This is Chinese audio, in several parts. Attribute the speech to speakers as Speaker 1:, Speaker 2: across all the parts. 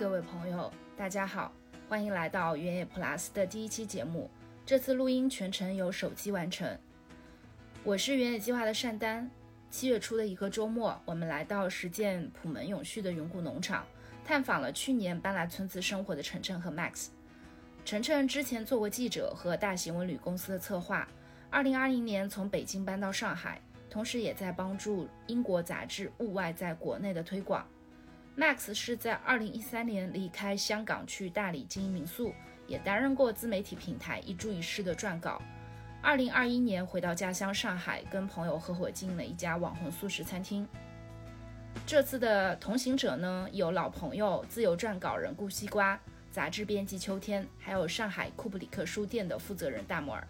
Speaker 1: 各位朋友，大家好，欢迎来到原野 Plus 的第一期节目。这次录音全程由手机完成。我是原野计划的单丹。七月初的一个周末，我们来到实践普门永续的云谷农场，探访了去年搬来村子生活的晨晨和 Max。晨晨之前做过记者和大型文旅公司的策划，二零二零年从北京搬到上海，同时也在帮助英国杂志《物外》在国内的推广。Max 是在二零一三年离开香港去大理经营民宿，也担任过自媒体平台一注一世的撰稿。二零二一年回到家乡上海，跟朋友合伙经营了一家网红素食餐厅。这次的同行者呢，有老朋友自由撰稿人顾西瓜、杂志编辑秋天，还有上海库布里克书店的负责人大摩尔。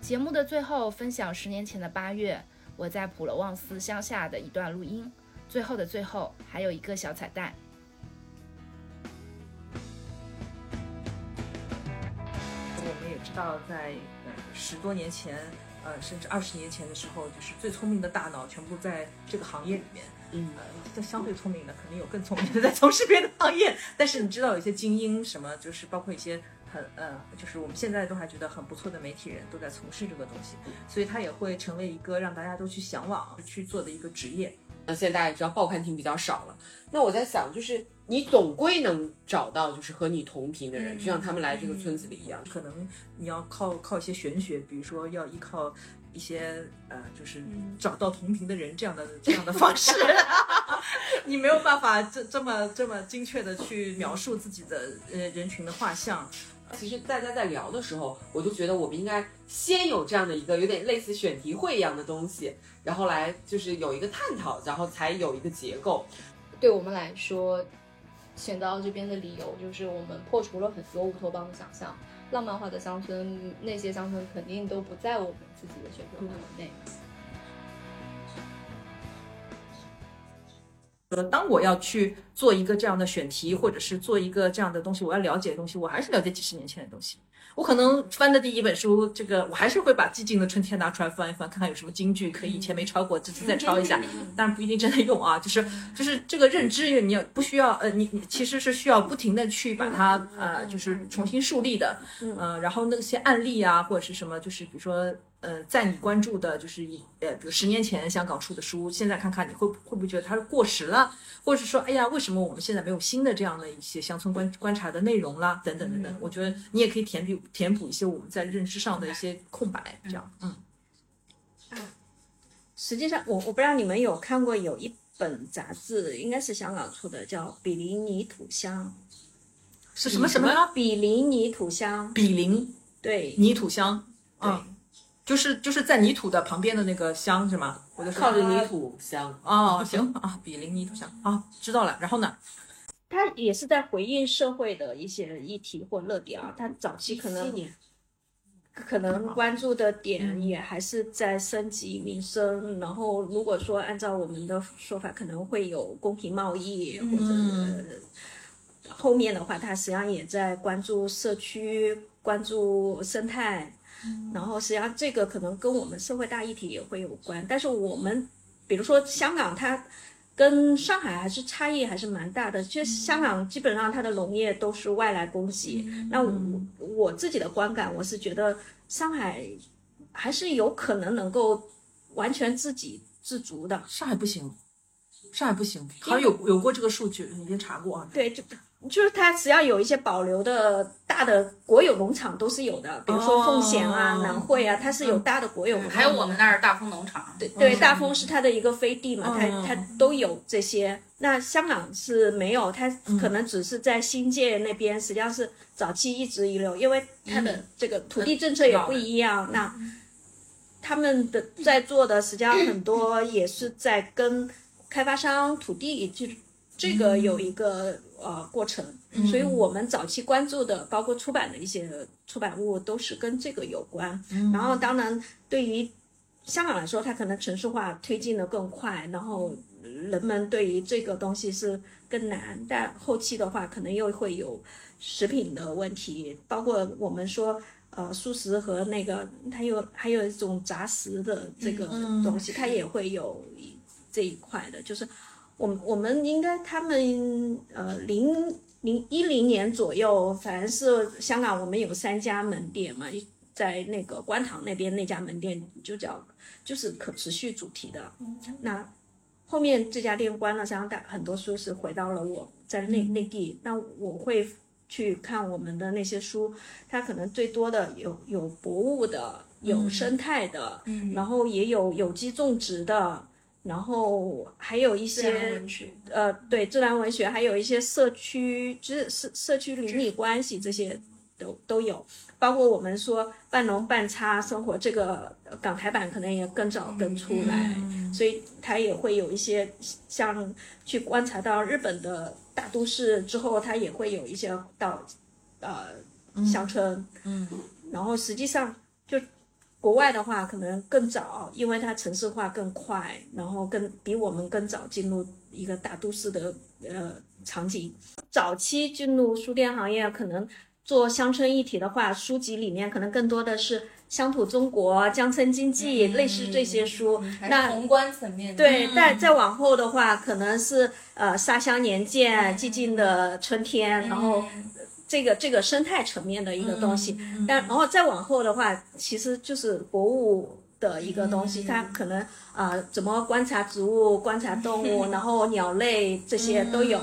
Speaker 1: 节目的最后，分享十年前的八月，我在普罗旺斯乡下的一段录音。最后的最后，还有一个小彩蛋。
Speaker 2: 我们也知道，在呃十多年前，呃甚至二十年前的时候，就是最聪明的大脑全部在这个行业里面。
Speaker 3: 嗯，
Speaker 2: 相对聪明的，肯定有更聪明的在从事别的行业。但是你知道，有些精英什么，就是包括一些很呃，就是我们现在都还觉得很不错的媒体人，都在从事这个东西，所以它也会成为一个让大家都去向往去做的一个职业。
Speaker 3: 那现在大家也知道报刊亭比较少了，那我在想，就是你总归能找到就是和你同频的人，就像他们来这个村子里一样。
Speaker 2: 可能你要靠靠一些玄学，比如说要依靠一些呃，就是找到同频的人这样的这样的方式，你没有办法这这么这么精确的去描述自己的呃人群的画像。
Speaker 3: 其实大家在聊的时候，我就觉得我们应该先有这样的一个有点类似选题会一样的东西，然后来就是有一个探讨，然后才有一个结构。
Speaker 4: 对我们来说，选到这边的理由就是我们破除了很多乌托邦的想象，浪漫化的乡村，那些乡村肯定都不在我们自己的选择范围内。
Speaker 2: 呃，当我要去做一个这样的选题，或者是做一个这样的东西，我要了解的东西，我还是了解几十年前的东西。我可能翻的第一本书，这个我还是会把《寂静的春天》拿出来翻一翻，看看有什么金句可以以前没抄过，这次再抄一下。当然不一定真的用啊，就是就是这个认知，你要不需要呃，你你其实是需要不停的去把它呃，就是重新树立的，嗯、然后那些案例啊或者是什么，就是比如说。呃，在你关注的，就是一呃，比如十年前香港出的书，现在看看你会会不会觉得它是过时了，或者是说，哎呀，为什么我们现在没有新的这样的一些乡村观观察的内容啦，等等等等。我觉得你也可以填补填补一些我们在认知上的一些空白，这样，嗯。
Speaker 5: 实际上，我我不知道你们有看过有一本杂志，应该是香港出的，叫《比邻泥土香
Speaker 2: 是什么什么呢？》。
Speaker 5: 比邻泥土香，
Speaker 2: 比邻
Speaker 5: 对
Speaker 2: 泥土香，
Speaker 5: 对
Speaker 2: 嗯，就是就是在泥土的旁边的那个香是吗？我就
Speaker 3: 靠着泥土香，
Speaker 2: 哦，行啊，比邻泥土香啊，知道了。然后呢？
Speaker 5: 他也是在回应社会的一些议题或热点啊。他早期可能可能关注的点也还是在升级民生，然后如果说按照我们的说法，可能会有公平贸易或者、
Speaker 2: 嗯
Speaker 5: 后面的话，他实际上也在关注社区、关注生态，然后实际上这个可能跟我们社会大议题也会有关，但是我们比如说香港它。跟上海还是差异还是蛮大的。其实香港基本上它的农业都是外来供给，那我我自己的观感，我是觉得上海还是有可能能够完全自给自足的。
Speaker 2: 上海不行，上海不行，好像有有过这个数据，已经查过啊。
Speaker 5: 对，就就是它只要有一些保留的大的国有农场都是有的，比如说奉贤啊、
Speaker 2: 哦
Speaker 5: 南汇啊，它是有大的国有农场。
Speaker 6: 还有我们那儿大丰农场，
Speaker 5: 对对，大丰是它的一个飞地嘛，它
Speaker 2: 嗯
Speaker 5: 它都有这些。那香港是没有，它可能只是在新界那边，实际上是早期一直遗留，因为它的这个土地政策也不一样。那他们的在做的，实际上很多也是在跟开发商土地就这个有一个呃过程，所以我们早期关注的，包括出版的一些出版物，都是跟这个有关。然后当然对于香港来说，它可能城市化推进的更快，然后人们对于这个东西是更难，但后期的话可能又会有食品的问题，包括我们说呃素食和那个它有还有一种杂食的这个东西，它也会有这一块的，就是。我们我们应该他们呃零零一零年左右，反正是香港我们有三家门店嘛，一在那个观塘那边那家门店就叫就是可持续主题的。那后面这家店关了，香港很多书是回到了我在内内地，那我会去看我们的那些书，它可能最多的有有博物的，有生态的，
Speaker 4: 嗯。
Speaker 5: 然后也有有机种植的，然后还有一些，呃，对自然文学，还有一些社区，就是社社区邻里关系这些都都有，包括我们说半农半差生活这个呃港台版可能也更早更出来，所以它也会有一些像去观察到日本的大都市之后，它也会有一些到呃乡村，
Speaker 2: 嗯。
Speaker 5: 然后实际上就国外的话可能更早，因为它城市化更快，然后更比我们更早进入一个大都市的呃场景。早期进入书店行业，可能做乡村一体的话，书籍里面可能更多的是乡土中国、乡村经济，类似这些书。
Speaker 4: 还
Speaker 5: 那
Speaker 4: 宏观层面的。
Speaker 5: 对，但再往后的话，可能是呃沙乡年鉴、寂静的春天，然后这个这个生态层面的一个东西。但然后再往后的话，其实就是博物的一个东西，它可能啊、呃怎么观察植物、观察动物，然后鸟类这些都有。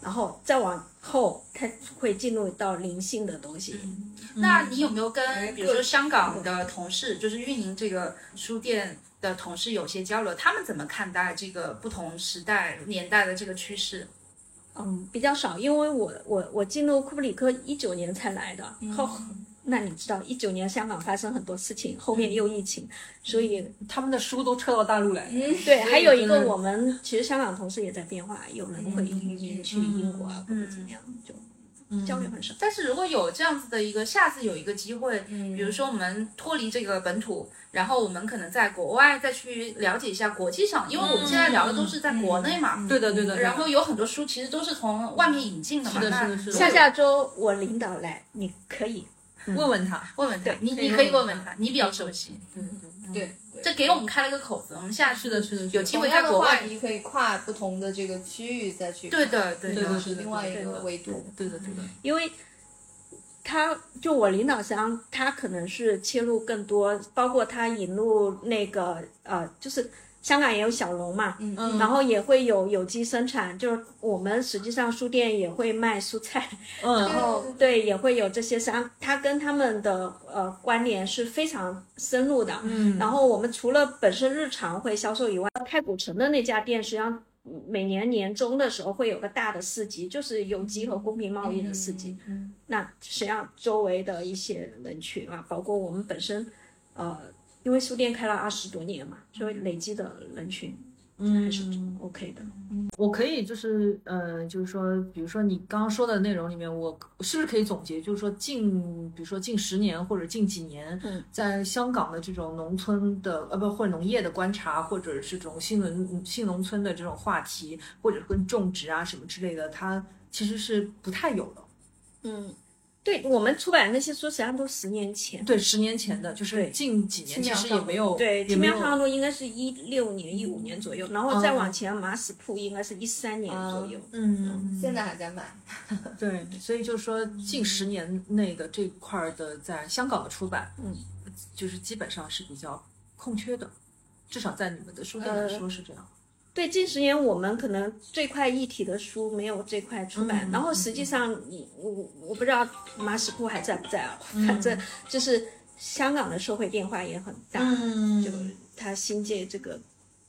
Speaker 5: 然后再往后，它会进入到灵性的东西。
Speaker 1: 那你有没有跟比如说香港的同事，就是运营这个书店的同事有些交流？他们怎么看待这个不同时代年代的这个趋势？
Speaker 5: 嗯，比较少，因为我我我进入库布里克一九年才来的，后那你知道一九年香港发生很多事情，后面又疫情，所以
Speaker 2: 他们的书都撤到大陆来，嗯
Speaker 5: 对，还有一个我们其实香港同事也在变化，有人会移民去英国啊，或者怎么样，就交流很少。
Speaker 1: 但是如果有这样子的一个，下次有一个机会，
Speaker 4: 嗯。
Speaker 1: 比如说我们脱离这个本土，然后我们可能在国外再去了解一下国际上，因为我们现在聊的都是在国内嘛，
Speaker 2: 对的对的。
Speaker 1: 然后有很多书其实都是从外面引进的嘛。
Speaker 2: 是的是的
Speaker 5: 下下周我领导来，你可以
Speaker 2: 问问他，
Speaker 1: 问问他，你你可以问问他，你比较熟悉，
Speaker 4: 对，
Speaker 1: 这给我们开了个口子，我们下次
Speaker 2: 是的是的，
Speaker 1: 有机会在国外
Speaker 4: 你，可以跨不同的这个区域再去。
Speaker 1: 对的对的
Speaker 2: 是
Speaker 4: 另外一个维度。
Speaker 2: 对的对的，
Speaker 5: 因为他就我领导上，他可能是切入更多，包括他引入那个呃，就是香港也有小龙嘛，
Speaker 4: 嗯
Speaker 2: 嗯
Speaker 5: 然后也会有有机生产，就是我们实际上书店也会卖蔬菜，
Speaker 2: 嗯
Speaker 5: 然后对也会有这些商，他跟他们的呃关联是非常深入的。
Speaker 2: 嗯
Speaker 5: 然后我们除了本身日常会销售以外，太古城的那家店实际上每年年终的时候会有个大的市集，就是有机和公平贸易的市集。
Speaker 4: 嗯
Speaker 5: 那实际上周围的一些人群啊，包括我们本身，呃，因为书店开了二十多年嘛，所以累积的人群还是 OK 的。
Speaker 2: 我可以就是呃，就是说，比如说你刚刚说的内容里面，我是不是可以总结，就是说近，比如说近十年或者近几年，
Speaker 5: 嗯
Speaker 2: 在香港的这种农村的呃不或者农业的观察，或者是这种新农新农村的这种话题，或者跟种植啊什么之类的，它其实是不太有的。
Speaker 5: 嗯，对我们出版的那些书，实际上都十年前。
Speaker 2: 对，十年前的，就是近几年其实也没有，
Speaker 5: 对，
Speaker 2: 也没有
Speaker 5: 奇妙长路应该是一六年、一五年左右，然后再往前，马史铺应该是一三年左右。
Speaker 2: 嗯，
Speaker 4: 现在还在卖。
Speaker 2: 对，所以就是说近十年内的这块儿的在香港的出版，
Speaker 5: 嗯，
Speaker 2: 就是基本上是比较空缺的，至少在你们的书店来说是这样。
Speaker 5: 对，近十年我们可能这块一体的书没有这块出版，
Speaker 2: 嗯
Speaker 5: 然后实际上你我我不知道马史库还在不在啊，
Speaker 2: 嗯。
Speaker 5: 反正就是香港的社会变化也很大，
Speaker 2: 嗯
Speaker 5: 就他新界这个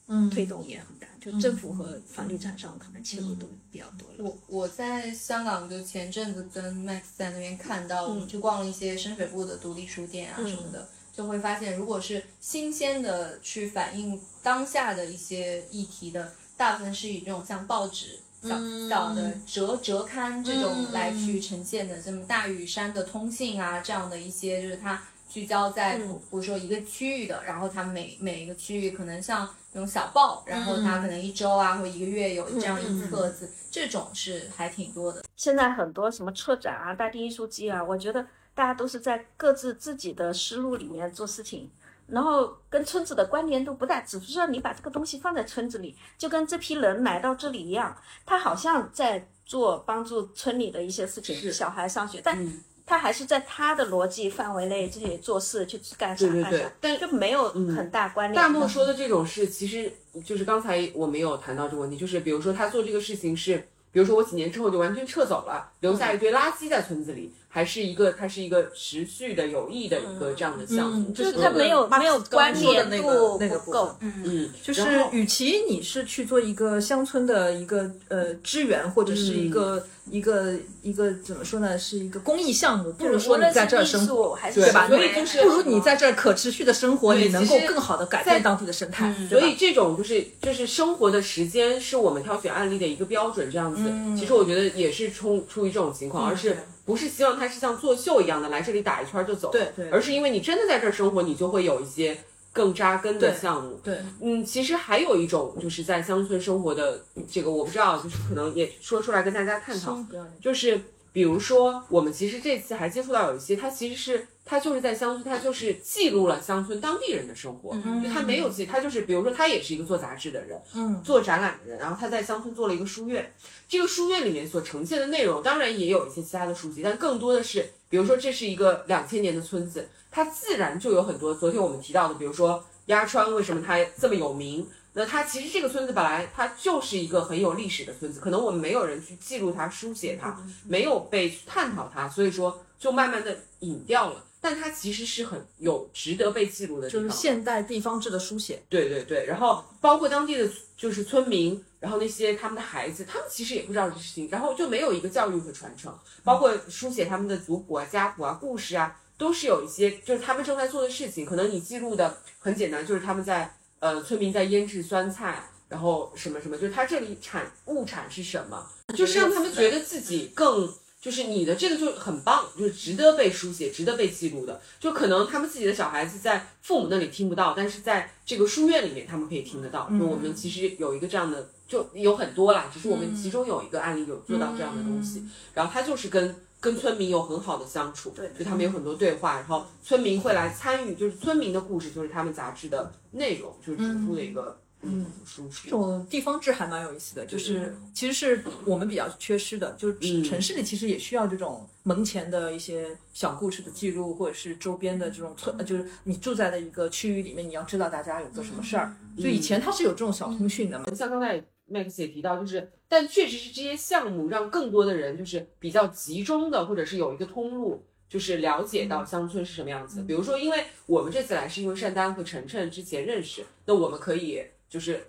Speaker 2: 嗯。
Speaker 5: 推动也很大，就政府和房地产商可能切入都比较多了。
Speaker 4: 我我在香港就前阵子跟 Max 在那边看到，我们
Speaker 5: 嗯。
Speaker 4: 去逛了一些深水埗的独立书店啊什么的，就会发现，如果是新鲜的去反映当下的一些议题的，大部分是以这种像报纸。小小的折折刊这种来去呈现的，这么大屿山的通信啊，这样的一些，就是它聚焦在比如说一个区域的，然后它每每一个区域可能像那种小报，然后它可能一周啊或一个月有这样一册子，这种是还挺多的。
Speaker 5: 现在很多什么策展啊、大地艺术季啊，我觉得大家都是在各自自己的思路里面做事情。然后跟村子的关联度不大，只是说你把这个东西放在村子里，就跟这批人来到这里一样，他好像在做帮助村里的一些事情，小孩上学，但
Speaker 3: 嗯
Speaker 5: 他还是在他的逻辑范围内自己做事去干啥
Speaker 3: 对对对
Speaker 5: 干啥，
Speaker 3: 但
Speaker 5: 就没有很大关联。
Speaker 3: 大漠说的这种事，其实就是刚才我没有谈到这个问题，就是比如说他做这个事情是，比如说我几年之后就完全撤走了，留下一堆垃圾在村子里，还是一个它是一个持续的有益的一个这样的项目，
Speaker 2: 嗯
Speaker 5: 就是
Speaker 2: 是
Speaker 5: 他没有
Speaker 2: 马
Speaker 5: 没有关联
Speaker 2: 说的那个
Speaker 5: 度
Speaker 2: 那个
Speaker 5: 不够
Speaker 2: 分，
Speaker 3: 嗯，
Speaker 2: 就是与其你是去做一个乡村的一个呃支援，或者是一个、一个一个怎么说呢，是一个公益项目，不如说你在这儿生活，
Speaker 3: 对
Speaker 2: 吧？
Speaker 3: 所以就是
Speaker 2: 不如你在这儿可持续的生活，你能够更好的改变当地的生态，
Speaker 3: 所以这种就是就是生活的时间是我们挑选案例的一个标准，这样子。其实我觉得也是出出于这种情况，而是不是希望他是像作秀一样的来这里打一圈就走，
Speaker 2: 对对。
Speaker 3: 而是因为你真的在这儿生活，你就会有一些更扎根的项目。
Speaker 2: 对，
Speaker 3: 嗯，其实还有一种就是在乡村生活的这个，我不知道，就是可能也说出来跟大家探讨，就是比如说我们其实这次还接触到有一些，他其实是他就是在乡村，他就是记录了乡村当地人的生活，就他没有记，他就是比如说他也是一个做杂志的人，
Speaker 2: 嗯，
Speaker 3: 做展览的人，然后他在乡村做了一个书院，这个书院里面所呈现的内容，当然也有一些其他的书籍，但更多的是，比如说这是一个两千年的村子，它自然就有很多昨天我们提到的，比如说鸭川为什么它这么有名？那它其实这个村子本来它就是一个很有历史的村子，可能我们没有人去记录它、书写它，没有被探讨它，所以说就慢慢的隐掉了。但它其实是很有值得被记录的地方。
Speaker 2: 就是现代地方志的书写，
Speaker 3: 对对对，然后包括当地的就是村民，然后那些他们的孩子，他们其实也不知道这事情，然后就没有一个教育和传承，包括书写他们的族谱啊、家谱啊、故事啊，都是有一些就是他们正在做的事情。可能你记录的很简单，就是他们在呃村民在腌制酸菜，然后什么什么，就是他这里产物产是什么，就是让他们觉得自己更。就是你的这个就很棒，就是值得被书写、值得被记录的。就可能他们自己的小孩子在父母那里听不到，但是在这个书院里面他们可以听得到。就我们其实有一个这样的，就有很多啦，只是我们其中有一个案例有做到这样的东西。然后他就是跟跟村民有很好的相处，
Speaker 5: 对
Speaker 3: 就他们有很多对话，然后村民会来参与，就是村民的故事就是他们杂志的内容，就是主出的一个嗯。
Speaker 2: 这种地方志还蛮有意思的，就是其实是我们比较缺失的，就是
Speaker 3: 嗯。
Speaker 2: 城市里其实也需要这种门前的一些小故事的记录，或者是周边的这种村，呃就是你住在的一个区域里面，你要知道大家有个什么事儿。就以前它是有这种小通讯的嘛，
Speaker 3: 像刚才 Max 也提到，就是但确实是这些项目让更多的人就是比较集中的，或者是有一个通路。就是了解到乡村是什么样子。的，比如说，因为我们这次来是因为单丹和晨晨之前认识，那我们可以就是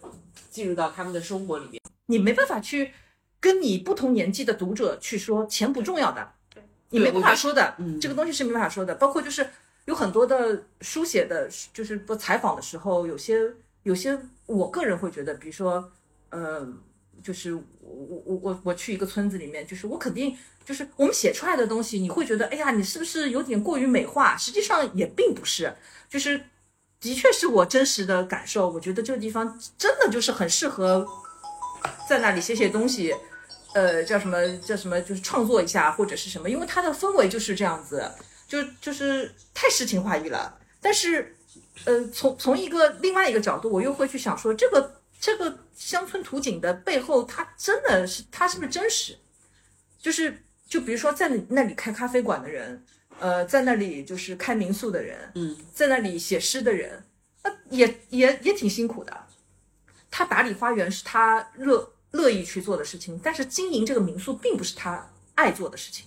Speaker 3: 进入到他们的生活里面。
Speaker 2: 你没办法去跟你不同年纪的读者去说钱不重要的，你没办法说的，
Speaker 3: 嗯
Speaker 2: 这个东西是没办法说的。包括就是有很多的书写的，就是不采访的时候，有些有些我个人会觉得，比如说，呃，就是我我我我我去一个村子里面，就是我肯定就是我们写出来的东西，你会觉得，哎呀，你是不是有点过于美化？实际上也并不是，就是的确是我真实的感受。我觉得这个地方真的就是很适合在那里写写东西，呃，叫什么叫什么，就是创作一下或者是什么，因为它的氛围就是这样子，就就是太诗情画意了。但是，呃，从从一个另外一个角度，我又会去想说，这个这个乡村图景的背后，它真的是它是不是真实？就是就比如说在那里开咖啡馆的人，呃，在那里就是开民宿的人，
Speaker 3: 嗯，
Speaker 2: 在那里写诗的人，那也也也挺辛苦的。他打理花园是他乐乐意去做的事情，但是经营这个民宿并不是他爱做的事情。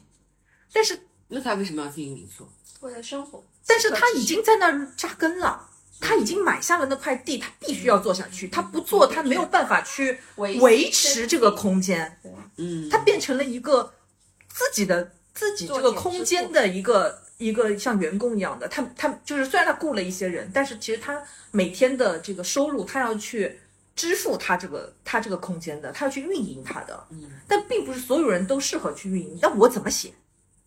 Speaker 2: 但是
Speaker 3: 那他为什么要经营民宿？
Speaker 4: 为了生活，
Speaker 2: 但是他已经在那儿扎根了，他已经买下了那块地，他必须要做下去。他不做，他没有办法去
Speaker 4: 维
Speaker 2: 维持这个空间。
Speaker 3: 嗯，
Speaker 2: 他变成了一个自己的自己这个空间的一个一个像员工一样的，他他就是虽然他雇了一些人，但是其实他每天的这个收入，他要去支付他这个他这个空间的，他要去运营他的，
Speaker 3: 嗯，
Speaker 2: 但并不是所有人都适合去运营。那我怎么写？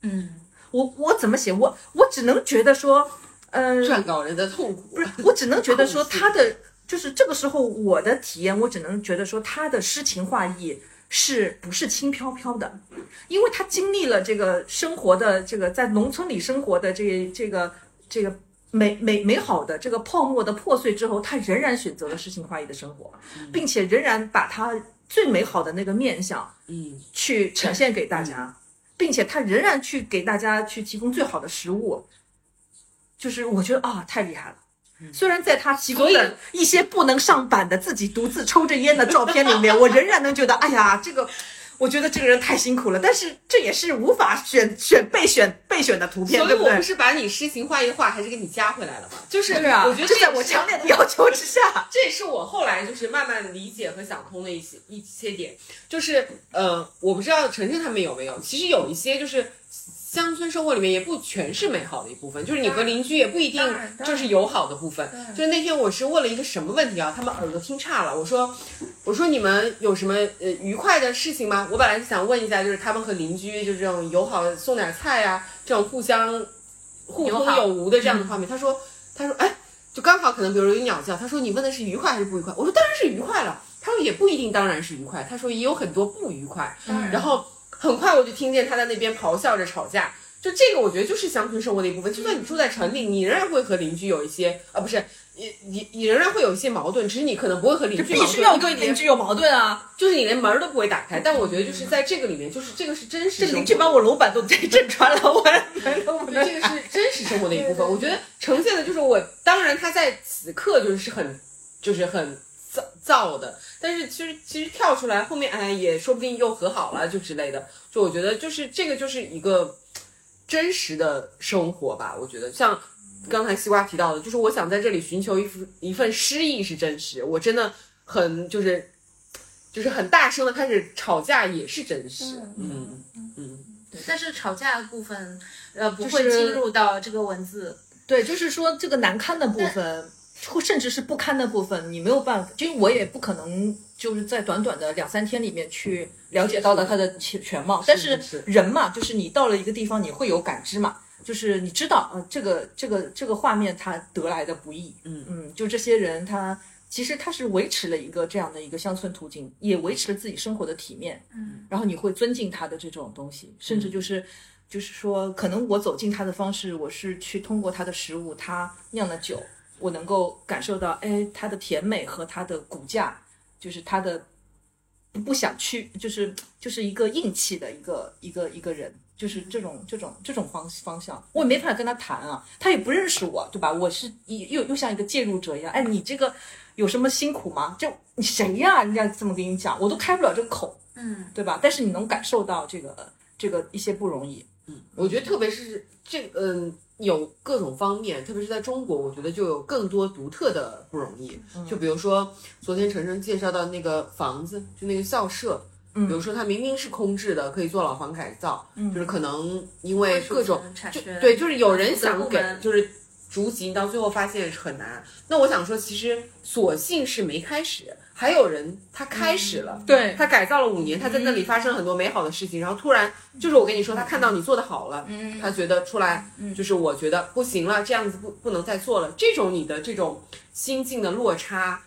Speaker 4: 嗯，
Speaker 2: 我我怎么写？我我只能觉得说，呃，
Speaker 3: 撰稿人的痛苦
Speaker 2: 不是，我只能觉得说他的就是这个时候我的体验，我只能觉得说他的诗情画意是不是轻飘飘的？因为他经历了这个生活的这个在农村里生活的这这个这个美美美好的这个泡沫的破碎之后，他仍然选择了诗情画意的生活，并且仍然把他最美好的那个面相
Speaker 3: 嗯
Speaker 2: 去呈现给大家，并且他仍然去给大家去提供最好的食物，就是我觉得啊，太厉害了。虽然在他提供的一些不能上版的自己独自抽着烟的照片里面，我仍然能觉得，哎呀，这个，我觉得这个人太辛苦了。但是这也是无法选选备选备选的图片，对不对
Speaker 3: 所以我不？是把你诗情画意的画还是给你加回来了吗？就是
Speaker 2: 对啊，
Speaker 3: 我觉得这
Speaker 2: 这在我强烈的要求之下，
Speaker 3: 这也是我后来就是慢慢理解和想通的一些一些点，就是呃，我不知道晨晨他们有没有，其实有一些就是乡村生活里面也不全是美好的一部分，就是你和邻居也不一定就是友好的部分。就是那天我是问了一个什么问题啊，他们耳朵听差了，我说我说你们有什么呃愉快的事情吗？我本来是想问一下，就是他们和邻居就这种友好送点菜呀、这种互相互通有无的这样的画面。他说他说哎。就刚好可能比如有鸟叫，他说你问的是愉快还是不愉快？我说当然是愉快了。他说也不一定，当然是愉快。他说也有很多不愉快。然后很快我就听见他在那边咆哮着吵架。就这个，我觉得就是乡村生活的一部分。就算你住在城里，你仍然会和邻居有一些啊，不是，你你你仍然会有一些矛盾，只是你可能不会和邻居矛盾
Speaker 2: 必须要
Speaker 3: 因为你
Speaker 2: 跟邻居有矛盾啊！
Speaker 3: 就是你连门儿都不会打开。但我觉得就是在这个里面，就是这个是真实。
Speaker 2: 这邻居把我楼板都震穿了，我
Speaker 3: 这个是真实生活的一部分。我觉得呈现的就是我，当然他在此刻就是很就是很燥燥的，但是其实其实跳出来后面，哎，也说不定又和好了，就之类的。就我觉得就是这个就是一个真实的生活吧。我觉得像刚才西瓜提到的，就是我想在这里寻求一份一份诗意是真实，我真的很就是就是很大声的开始吵架也是真实。嗯嗯。
Speaker 1: 但是吵架的部分，呃，不会进入到这个文字。
Speaker 2: 对，就是说这个难堪的部分，或甚至是不堪的部分，你没有办法，因为我也不可能就是在短短的两三天里面去了解到了它的全全貌。但是
Speaker 3: 是
Speaker 2: 人嘛，就是你到了一个地方，你会有感知嘛，就是你知道，呃，这个这个这个画面它得来的不易，
Speaker 3: 嗯
Speaker 2: 嗯，就这些人他。其实他是维持了一个这样的一个乡村途径，也维持了自己生活的体面。
Speaker 1: 嗯，
Speaker 2: 然后你会尊敬他的这种东西，甚至就是，就是说，可能我走进他的方式，我是去通过他的食物，他酿的酒，我能够感受到，哎，它的甜美和它的骨架，就是他的不不想去，就是就是一个硬气的一个一个一个人，就是这种这种这种方方向，我也没法跟他谈啊，他也不认识我，对吧？我是一又又像一个介入者一样，哎，你这个有什么辛苦吗？就你谁呀、人家这么跟你讲，我都开不了这个口。
Speaker 1: 嗯，
Speaker 2: 对吧？但是你能感受到这个这个一些不容易。
Speaker 3: 嗯我觉得特别是这个嗯，有各种方面，特别是在中国，我觉得就有更多独特的不容易。就比如说昨天晨晨介绍到那个房子，就那个校舍。
Speaker 2: 嗯
Speaker 3: 比如说它明明是空置的，可以做老房改造，就是可能因为各种就
Speaker 1: 产生
Speaker 3: 对，就是有人想给，就是逐级，到最后发现很难。那我想说，其实索性是没开始，还有人他开始了，
Speaker 2: 对。
Speaker 3: 他改造了五年，他在那里发生了很多美好的事情，然后突然就是我跟你说，他看到你做的好了，
Speaker 1: 嗯
Speaker 3: 他觉得出来，就是我觉得不行了，这样子不不能再做了，这种你的这种心境的落差，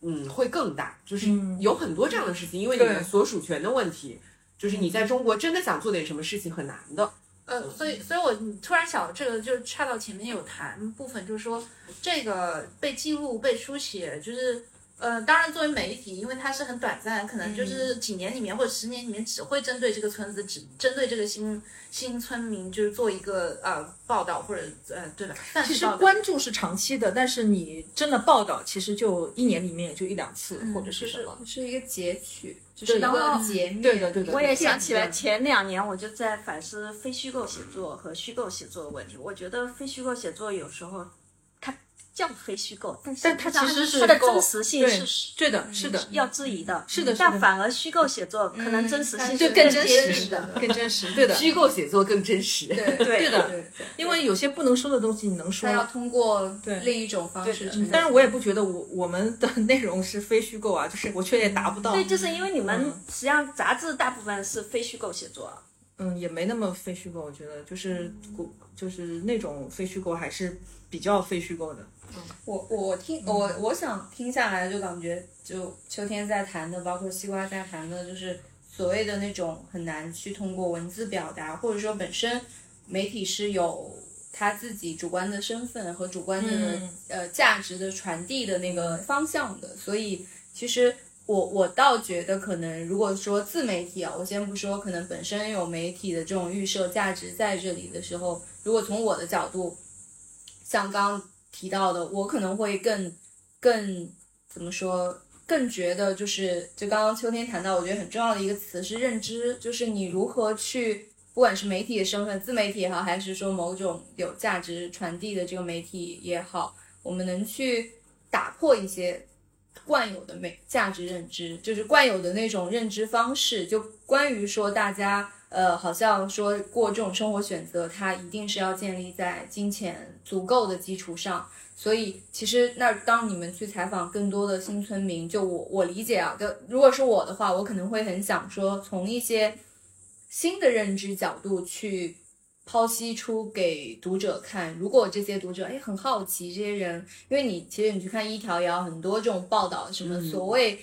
Speaker 3: 嗯，会更大，就是有很多这样的事情，因为你的所属权的问题，就是你在中国真的想做点什么事情很难的，
Speaker 1: 呃，所以，所以我突然想，这个就差到前面有谈部分，就是说这个被记录、被书写，就是呃，当然作为媒体，因为它是很短暂，可能就是几年里面或者十年里面只会针对这个村子，只针对这个新新村民，就是做一个呃报道或者呃对吧？算
Speaker 2: 其实。关注是长期的，但是你真的报道，其实就一年里面也就一两次，或者是什么。
Speaker 4: 是一个截取，就是一个截面。
Speaker 2: 对的，对的。
Speaker 5: 我也想起来，前两年我就在反思非虚构写作和虚构写作的问题。我觉得非虚构写作有时候它叫非虚构，但
Speaker 2: 但它其实是
Speaker 5: 它的真实性
Speaker 2: 对
Speaker 5: 是
Speaker 2: 对的，是的，
Speaker 5: 要质疑的。
Speaker 2: 是的
Speaker 5: 但反而虚构写作可能真实性
Speaker 1: 就是
Speaker 2: 更真
Speaker 5: 接
Speaker 2: 实
Speaker 5: 近的。
Speaker 2: 更真实，对的，
Speaker 3: 虚构写作更真实。
Speaker 4: 对
Speaker 2: 对的
Speaker 4: 对，
Speaker 2: 因为有些不能说的东西你能说
Speaker 4: 他，要通过
Speaker 2: 对
Speaker 4: 另一种方式。
Speaker 2: 但是我也不觉得我我们的内容是非虚构啊，就是我却也达不到。
Speaker 5: 对，就是因为你们实际上杂志大部分是非虚构写作，
Speaker 2: 嗯，也没那么非虚构，我觉得就是古就是那种非虚构还是比较非虚构的。
Speaker 4: 我我听我我想听下来就感觉，就秋天在谈的，包括西瓜在谈的，就是所谓的那种很难去通过文字表达，或者说本身媒体是有他自己主观的身份和主观的、
Speaker 2: 嗯。
Speaker 4: 呃价值的传递的那个方向的，所以其实我我倒觉得可能如果说自媒体啊，我先不说可能本身有媒体的这种预设价值在这里的时候，如果从我的角度，像刚刚提到的，我可能会更更怎么说？更觉得就是，就刚刚秋天谈到，我觉得很重要的一个词是认知，就是你如何去，不管是媒体的身份，自媒体也好，还是说某种有价值传递的这个媒体也好，我们能去打破一些惯有的美价值认知，就是惯有的那种认知方式，就关于说大家呃，好像说过这种生活选择，它一定是要建立在金钱足够的基础上。所以其实那当你们去采访更多的新村民，就我我理解啊，就如果是我的话，我可能会很想说，从一些新的认知角度去剖析出给读者看。如果这些读者哎很好奇这些人，因为你其实你去看一条也好，很多这种报道，什么所谓。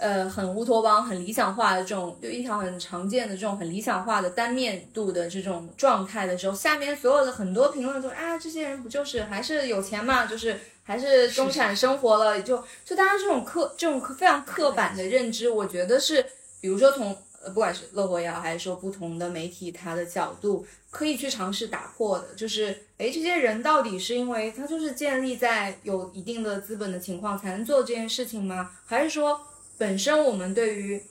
Speaker 4: 呃，很乌托邦、很理想化的这种，就一条很常见的这种很理想化的单面度的这种状态的时候，下面所有的很多评论都啊，这些人不就是还是有钱嘛，就是还是中产生活了，就就大家这种刻这种非常刻板的认知，我觉得是，比如说从呃不管是乐活也好，还是说不同的媒体它的角度，可以去尝试打破的，就是诶，这些人到底是因为他就是建立在有一定的资本的情况才能做这件事情吗？还是说？本身我们对于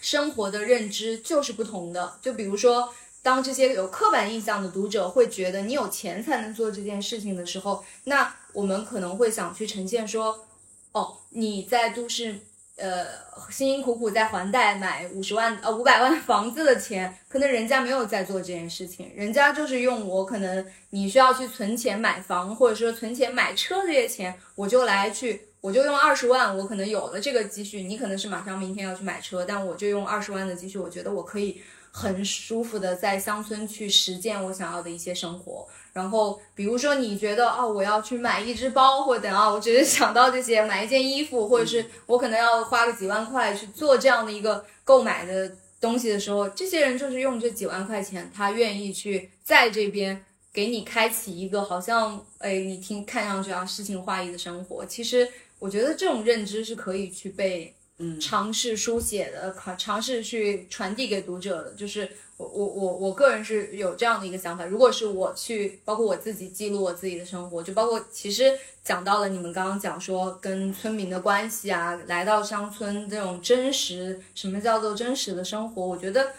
Speaker 4: 生活的认知就是不同的，就比如说，当这些有刻板印象的读者会觉得你有钱才能做这件事情的时候，那我们可能会想去呈现说，哦，你在都市，呃，辛辛苦苦在还贷买五十万呃五百万房子的钱，可能人家没有在做这件事情，人家就是用我可能你需要去存钱买房，或者说存钱买车这些钱，我就来去。我就用二十万，我可能有了这个积蓄，你可能是马上明天要去买车，但我就用二十万的积蓄，我觉得我可以很舒服的在乡村去实践我想要的一些生活。然后，比如说你觉得哦，我要去买一只包，或者啊，我只是想到这些，买一件衣服，或者是我可能要花个几万块去做这样的一个购买的东西的时候，这些人就是用这几万块钱，他愿意去在这边给你开启一个好像哎，你听看上去啊诗情画意的生活，其实。我觉得这种认知是可以去被
Speaker 3: 嗯
Speaker 4: 尝试书写的，尝尝试去传递给读者的。就是我我我我个人是有这样的一个想法。如果是我去，包括我自己记录我自己的生活，就包括其实讲到了你们刚刚讲说跟村民的关系啊，来到乡村这种真实，什么叫做真实的生活？我觉得，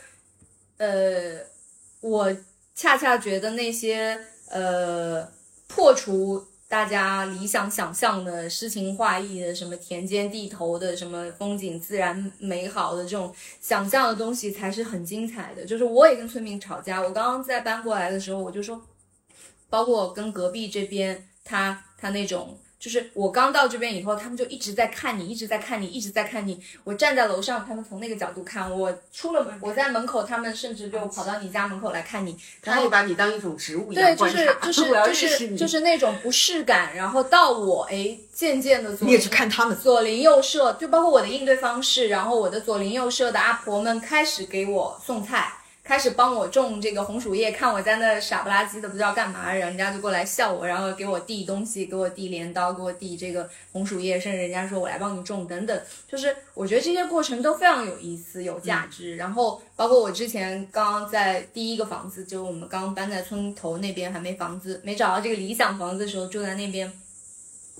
Speaker 4: 呃，我恰恰觉得那些呃破除。大家理想想象的诗情画意的什么田间地头的什么风景自然美好的这种想象的东西才是很精彩的。就是我也跟村民吵架，我刚刚在搬过来的时候，我就说，包括跟隔壁这边他他那种。就是我刚到这边以后，他们就一直在看你，一直在看你，一直在看你。我站在楼上，他们从那个角度看我。出了门，我在门口，他们甚至就跑到你家门口来看你。然后
Speaker 3: 把你当一种植物一
Speaker 4: 对，就
Speaker 3: 样观察。
Speaker 4: 是就是 就是就是那种不适感，然后到我哎，渐渐的左
Speaker 2: 你也去看他们，
Speaker 4: 左邻右舍，就包括我的应对方式，然后我的左邻右舍的阿婆们开始给我送菜。开始帮我种这个红薯叶，看我在那傻不拉几的不知道干嘛，人家就过来笑我，然后给我递东西，给我递镰刀，给我递这个红薯叶，甚至人家说我来帮你种等等，就是我觉得这些过程都非常有意思、有价值。然后包括我之前刚刚在第一个房子，就我们刚搬在村头那边还没房子，没找到这个理想房子的时候，住在那边。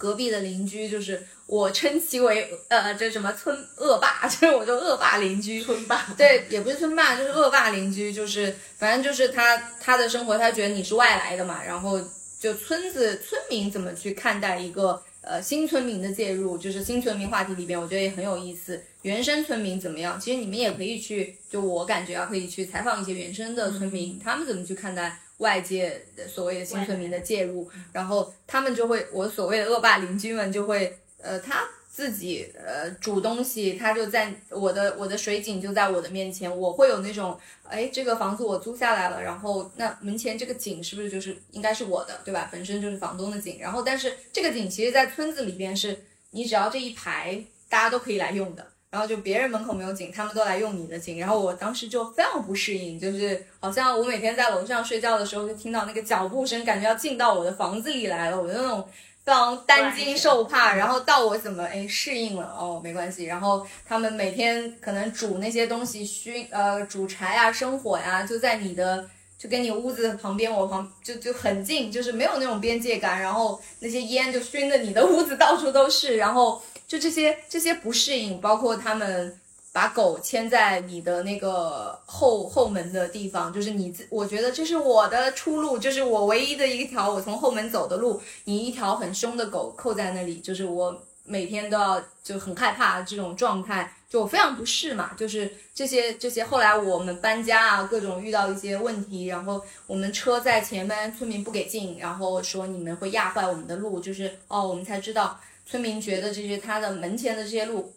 Speaker 4: 隔壁的邻居就是我称其为呃，这什么村恶霸，就是我就 恶霸邻居，
Speaker 3: 村霸，
Speaker 4: 对，也不是村霸，就是恶霸邻居，就是反正就是他他的生活，他觉得你是外来的嘛，然后就村子村民怎么去看待一个呃新村民的介入，就是新村民话题里边，我觉得也很有意思。原生村民怎么样？其实你们也可以去，就我感觉啊，可以去采访一些原生的村民，他们怎么去看待。外界的所谓的新村民的介入，然后他们就会，我所谓的恶霸邻居们就会，呃，他自己呃煮东西，他就在我的我的水井就在我的面前，我会有那种，哎，这个房子我租下来了，然后那门前这个井是不是就是应该是我的，对吧？本身就是房东的井，然后但是这个井其实，在村子里边是你只要这一排大家都可以来用的。然后就别人门口没有井，他们都来用你的井，然后我当时就非常不适应，就是好像我每天在楼上睡觉的时候，就听到那个脚步声，感觉要进到我的房子里来了，我就那种非常担惊受怕。然后到我怎么哎适应了哦，没关系。然后他们每天可能煮那些东西熏呃煮柴啊生火呀，就在你的就跟你屋子旁边，我旁就就很近，就是没有那种边界感。然后那些烟就熏的你的屋子到处都是，然后。就这些这些不适应，包括他们把狗牵在你的那个后后门的地方，就是你自我觉得这是我的出路，就是我唯一的一条我从后门走的路。你一条很凶的狗扣在那里，就是我每天都要就很害怕这种状态，就我非常不适嘛。就是这些这些，后来我们搬家啊，各种遇到一些问题，然后我们车在前面，村民不给进，然后说你们会压坏我们的路，就是哦，我们才知道。村民觉得这些他的门前的这些路，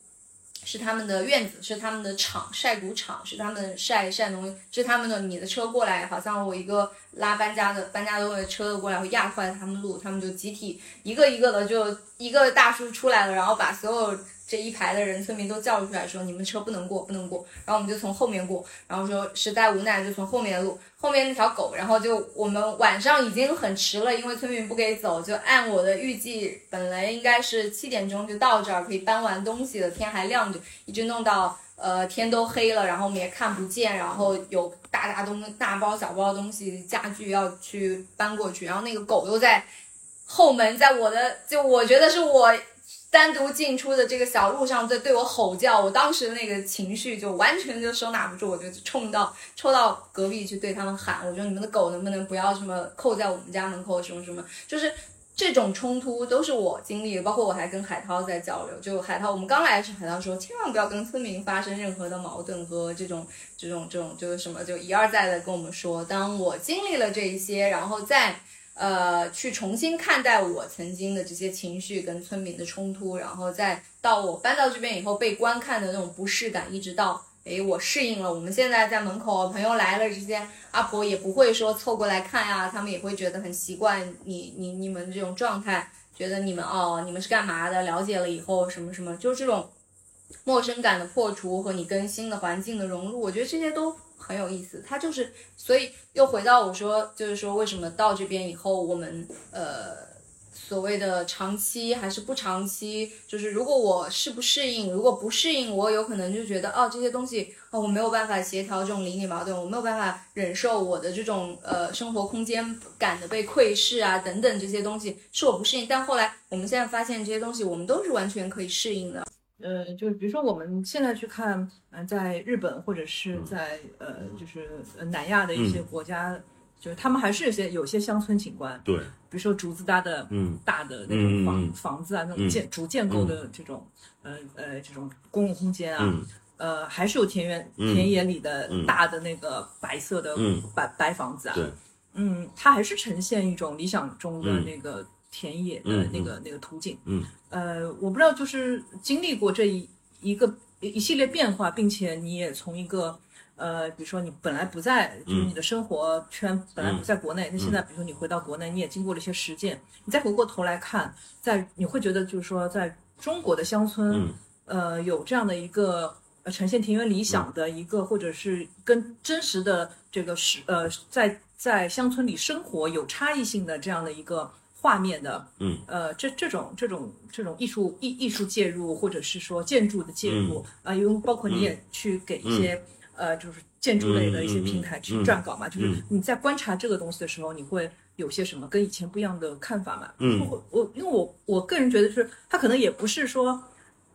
Speaker 4: 是他们的院子，是他们的厂晒谷场，是他们晒晒农，是他们的。你的车过来，好像我一个拉搬家的搬家的车过来会压坏他们路，他们就集体一个一个的就一个大叔出来了，然后把所有。这一排的人，村民都叫出来说：“你们车不能过，不能过。”然后我们就从后面过，然后说实在无奈就从后面路，后面那条狗，然后就我们晚上已经很迟了，因为村民不给走，就按我的预计，本来应该是七点钟就到这儿可以搬完东西了，天还亮着，一直弄到呃天都黑了，然后我们也看不见，然后有大大东大包小包的东西家具要去搬过去，然后那个狗又在后门，在我的就我觉得是我。单独进出的这个小路上在对我吼叫，我当时那个情绪就完全就收纳不住，我就冲到冲到隔壁去对他们喊，我说你们的狗能不能不要什么扣在我们家门口什么什么，就是这种冲突都是我经历的，包括我还跟海涛在交流，就海涛我们刚来时海涛说千万不要跟村民发生任何的矛盾和这种这种这种就是什么就一而再的跟我们说，当我经历了这一些，然后再。呃，去重新看待我曾经的这些情绪跟村民的冲突，然后再到我搬到这边以后被观看的那种不适感，一直到诶我适应了。我们现在在门口，朋友来了，这些阿婆也不会说凑过来看呀，他们也会觉得很习惯你你你们这种状态，觉得你们哦你们是干嘛的？了解了以后什么什么，就这种陌生感的破除和你跟新的环境的融入，我觉得这些都。很有意思，他就是，所以又回到我说，就是说为什么到这边以后，我们呃所谓的长期还是不长期，就是如果我适不适应，如果不适应，我有可能就觉得哦这些东西哦我没有办法协调这种邻里矛盾，我没有办法忍受我的这种呃生活空间感的被窥视啊等等这些东西是我不适应，但后来我们现在发现这些东西我们都是完全可以适应的。
Speaker 2: 呃，就是比如说我们现在去看，嗯，在日本或者是在呃，就是南亚的一些国家，就是他们还是有些有些乡村景观，
Speaker 6: 对，
Speaker 2: 比如说竹子搭的，嗯，大的那种房房子啊，那种建竹建构的这种，呃呃，这种公共空间啊，呃，还是有田园田野里的大的那个白色的白白房子啊，
Speaker 6: 对，
Speaker 2: 嗯，它还是呈现一种理想中的那个。田野的那个那个图景，
Speaker 6: 嗯，
Speaker 2: 呃，我不知道，就是经历过这一一个一系列变化，并且你也从一个呃，比如说你本来不在，就是你的生活圈本来不在国内，那现在比如说你回到国内，你也经过了一些实践，你再回过头来看，在你会觉得就是说，在中国的乡村，呃，有这样的一个呃呈现田园理想的一个，或者是跟真实的这个是呃，在在乡村里生活有差异性的这样的一个。画面的，
Speaker 6: 嗯，
Speaker 2: 呃，这这种这种这种艺术艺艺术介入，或者是说建筑的介入啊，因为包括你也去给一些呃，就是建筑类的一些平台去撰稿嘛，就是你在观察这个东西的时候，你会有些什么跟以前不一样的看法嘛？
Speaker 6: 嗯，
Speaker 2: 我我因为我我个人觉得是，它可能也不是说，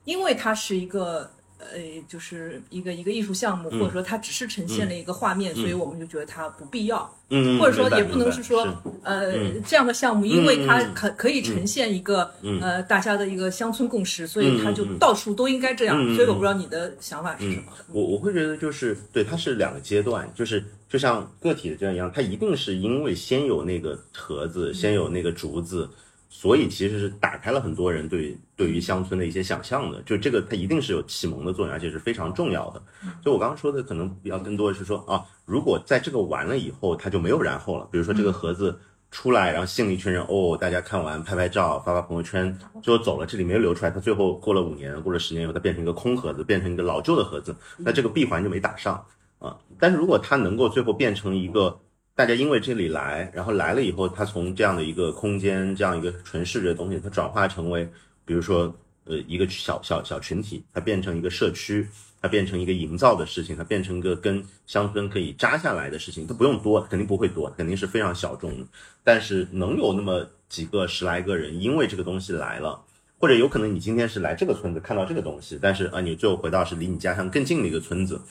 Speaker 2: 因为它是一个。呃，就是一个一个艺术项目，或者说它只是呈现了一个画面，所以我们就觉得它不必要。
Speaker 6: 嗯，
Speaker 2: 或者说也不能是说，呃，这样的项目，因为它可可以呈现一个呃大家的一个乡村共识，所以它就到处都应该这样。所以我不知道你的想法是什么。
Speaker 6: 我我会觉得就是对，它是两个阶段，就是就像个体的这样一样，它一定是因为先有那个盒子，先有那个竹子。所以其实是打开了很多人对对于乡村的一些想象的，就这个它一定是有启蒙的作用，而且是非常重要的。就我刚刚说的，可能比较更多的是说啊，如果在这个完了以后，它就没有然后了。比如说这个盒子出来，然后吸引一群人，哦，大家看完拍拍照，发发朋友圈，最后走了，这里没有流出来。它最后过了五年，过了十年以后，它变成一个空盒子，变成一个老旧的盒子，那这个闭环就没打上啊。但是如果它能够最后变成一个大家因为这里来，然后来了以后，它从这样的一个空间，这样一个纯视觉的东西，它转化成为，比如说呃一个小小小群体，它变成一个社区。它变成一个营造的事情，它变成一个跟乡村可以扎下来的事情，它不用多，肯定不会多，肯定是非常小众的。但是能有那么几个十来个人，因为这个东西来了，或者有可能你今天是来这个村子看到这个东西，但是啊，你最后回到是离你家乡更近的一个村子，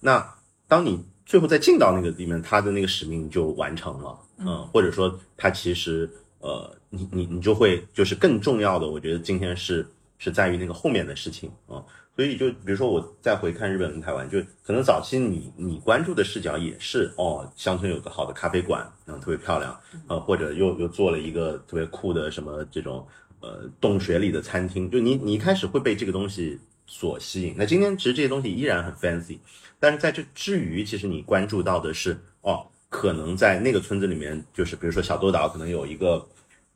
Speaker 6: 那当你最后再进到那个里面，他的那个使命就完成了，嗯，或者说他其实呃，你你你就会就是更重要的，我觉得今天是是在于那个后面的事情啊。所以就比如说我再回看日本跟台湾，就可能早期你你关注的视角也是哦，乡村有个好的咖啡馆，然后特别漂亮，呃，或者又又做了一个特别酷的什么这种呃洞穴里的餐厅，就你你一开始会被这个东西所吸引。那今天其实这些东西依然很 fancy，但是在这之余，其实你关注到的是哦，可能在那个村子里面，就是比如说小豆岛可能有一个。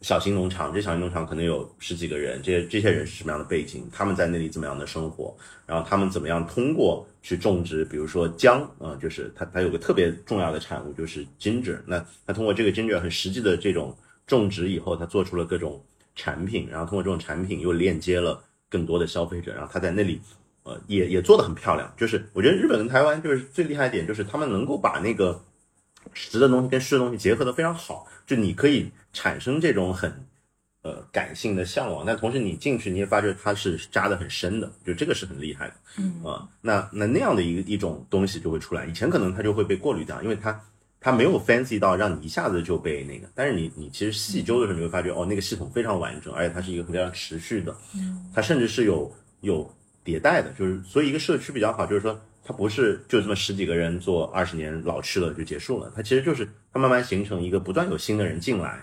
Speaker 6: 小型农场，这小型农场可能有十几个人，这些这些人是什么样的背景？他们在那里怎么样的生活？然后他们怎么样通过去种植，比如说姜啊，就是它它有个特别重要的产物就是 ginger。那他通过这个 ginger 很实际的这种种植以后，他做出了各种产品，然后通过这种产品又链接了更多的消费者，然后他在那里呃也也做得很漂亮。就是我觉得日本跟台湾就是最厉害一点，就是他们能够把那个实的东西跟虚的东西结合得非常好，就你可以。产生这种很，呃，感性的向往，但同时你进去你也发觉它是扎得很深的，就这个是很厉害的，嗯啊，那那那样的一个一种东西就会出来，以前可能它就会被过滤掉，因为它它没有 fancy 到让你一下子就被那个，但是你你其实细究的时候你会发觉哦，那个系统非常完整，而且它是一个非常持续的，嗯，它甚至是有有迭代的，就是所以一个社区比较好，就是说它不是就这么十几个人做二十年老去了就结束了，它其实就是它慢慢形成一个不断有新的人进来。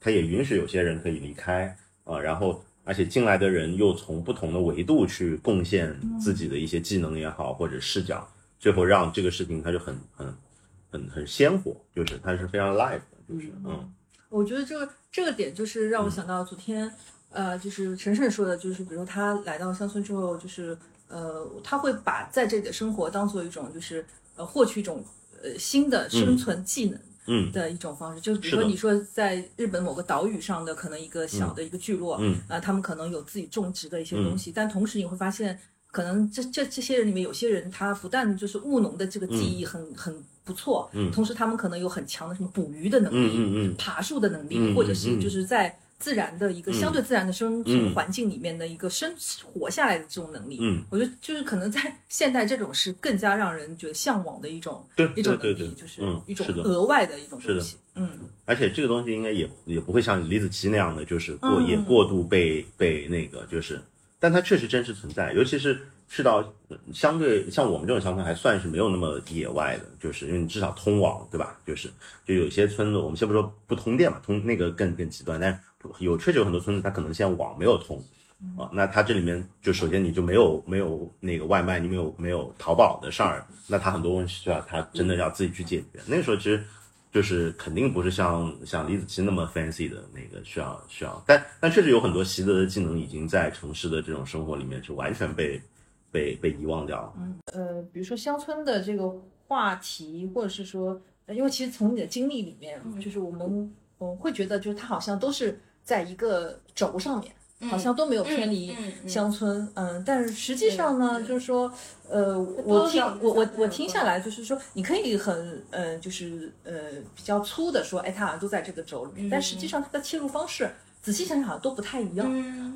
Speaker 6: 它也允许有些人可以离开啊，然后而且进来的人又从不同的维度去贡献自己的一些技能也好或者视角，最后让这个事情它就很很很很鲜活，就是它是非常 live 的，就是嗯，
Speaker 2: 我觉得这个这个点就是让我想到昨天呃，就是晨晨说的，就是比如他来到乡村之后，就是呃，他会把在这里的生活当做一种就是呃获取一种呃新的生存技能。
Speaker 6: 嗯。
Speaker 2: 的一种方式，就比如说你说在日本某个岛屿上的可能一个小的一个聚落，
Speaker 6: 嗯。
Speaker 2: 啊，他们可能有自己种植的一些东西，但同时你会发现，可能这这这些人里面有些人他不但就是务农的这个技艺很很不错，
Speaker 6: 嗯，
Speaker 2: 同时他们可能有很强的什么捕鱼的能力，
Speaker 6: 嗯嗯
Speaker 2: 爬树的能力，或者是就是在。自然的一个相对自然的生存环境里面的一个生活下来的这种能力，
Speaker 6: 嗯，
Speaker 2: 我觉得就是可能在现代这种是更加让人觉得向往的一种
Speaker 6: 对
Speaker 2: 一种
Speaker 6: 能力，
Speaker 2: 就是一种额外的一种东西，嗯，
Speaker 6: 而且这个东西应该也也不会像李子柒那样的，就是过也过度被被那个就是，但它确实真实存在，尤其是去到相对像我们这种乡村还算是没有那么野外的，就是因为你至少通网对吧？就是就有些村子我们先不说不通电嘛，通那个更更极端，但是。有确实有很多村子，它可能现在网没有通啊，那它这里面就首先你就没有没有那个外卖，你没有没有淘宝的事儿，那它很多问题需要它真的要自己去解决。那个时候其实就是肯定不是像像李子柒那么 fancy 的那个需要需要，但但确实有很多习得的技能已经在城市的这种生活里面是完全被被被遗忘掉了。
Speaker 2: 嗯呃，比如说乡村的这个话题，或者是说，因为其实从你的经历里面，就是我们嗯会觉得就是它好像都是。在一个轴上面，好像都没有偏离乡村，嗯，但是实际上呢，就是说，呃，我听我我我听下来，就是说，你可以很，嗯，就是呃比较粗的说，哎，它好像都在这个轴里面，但实际上它的切入方式，仔细想想好像都不太一样，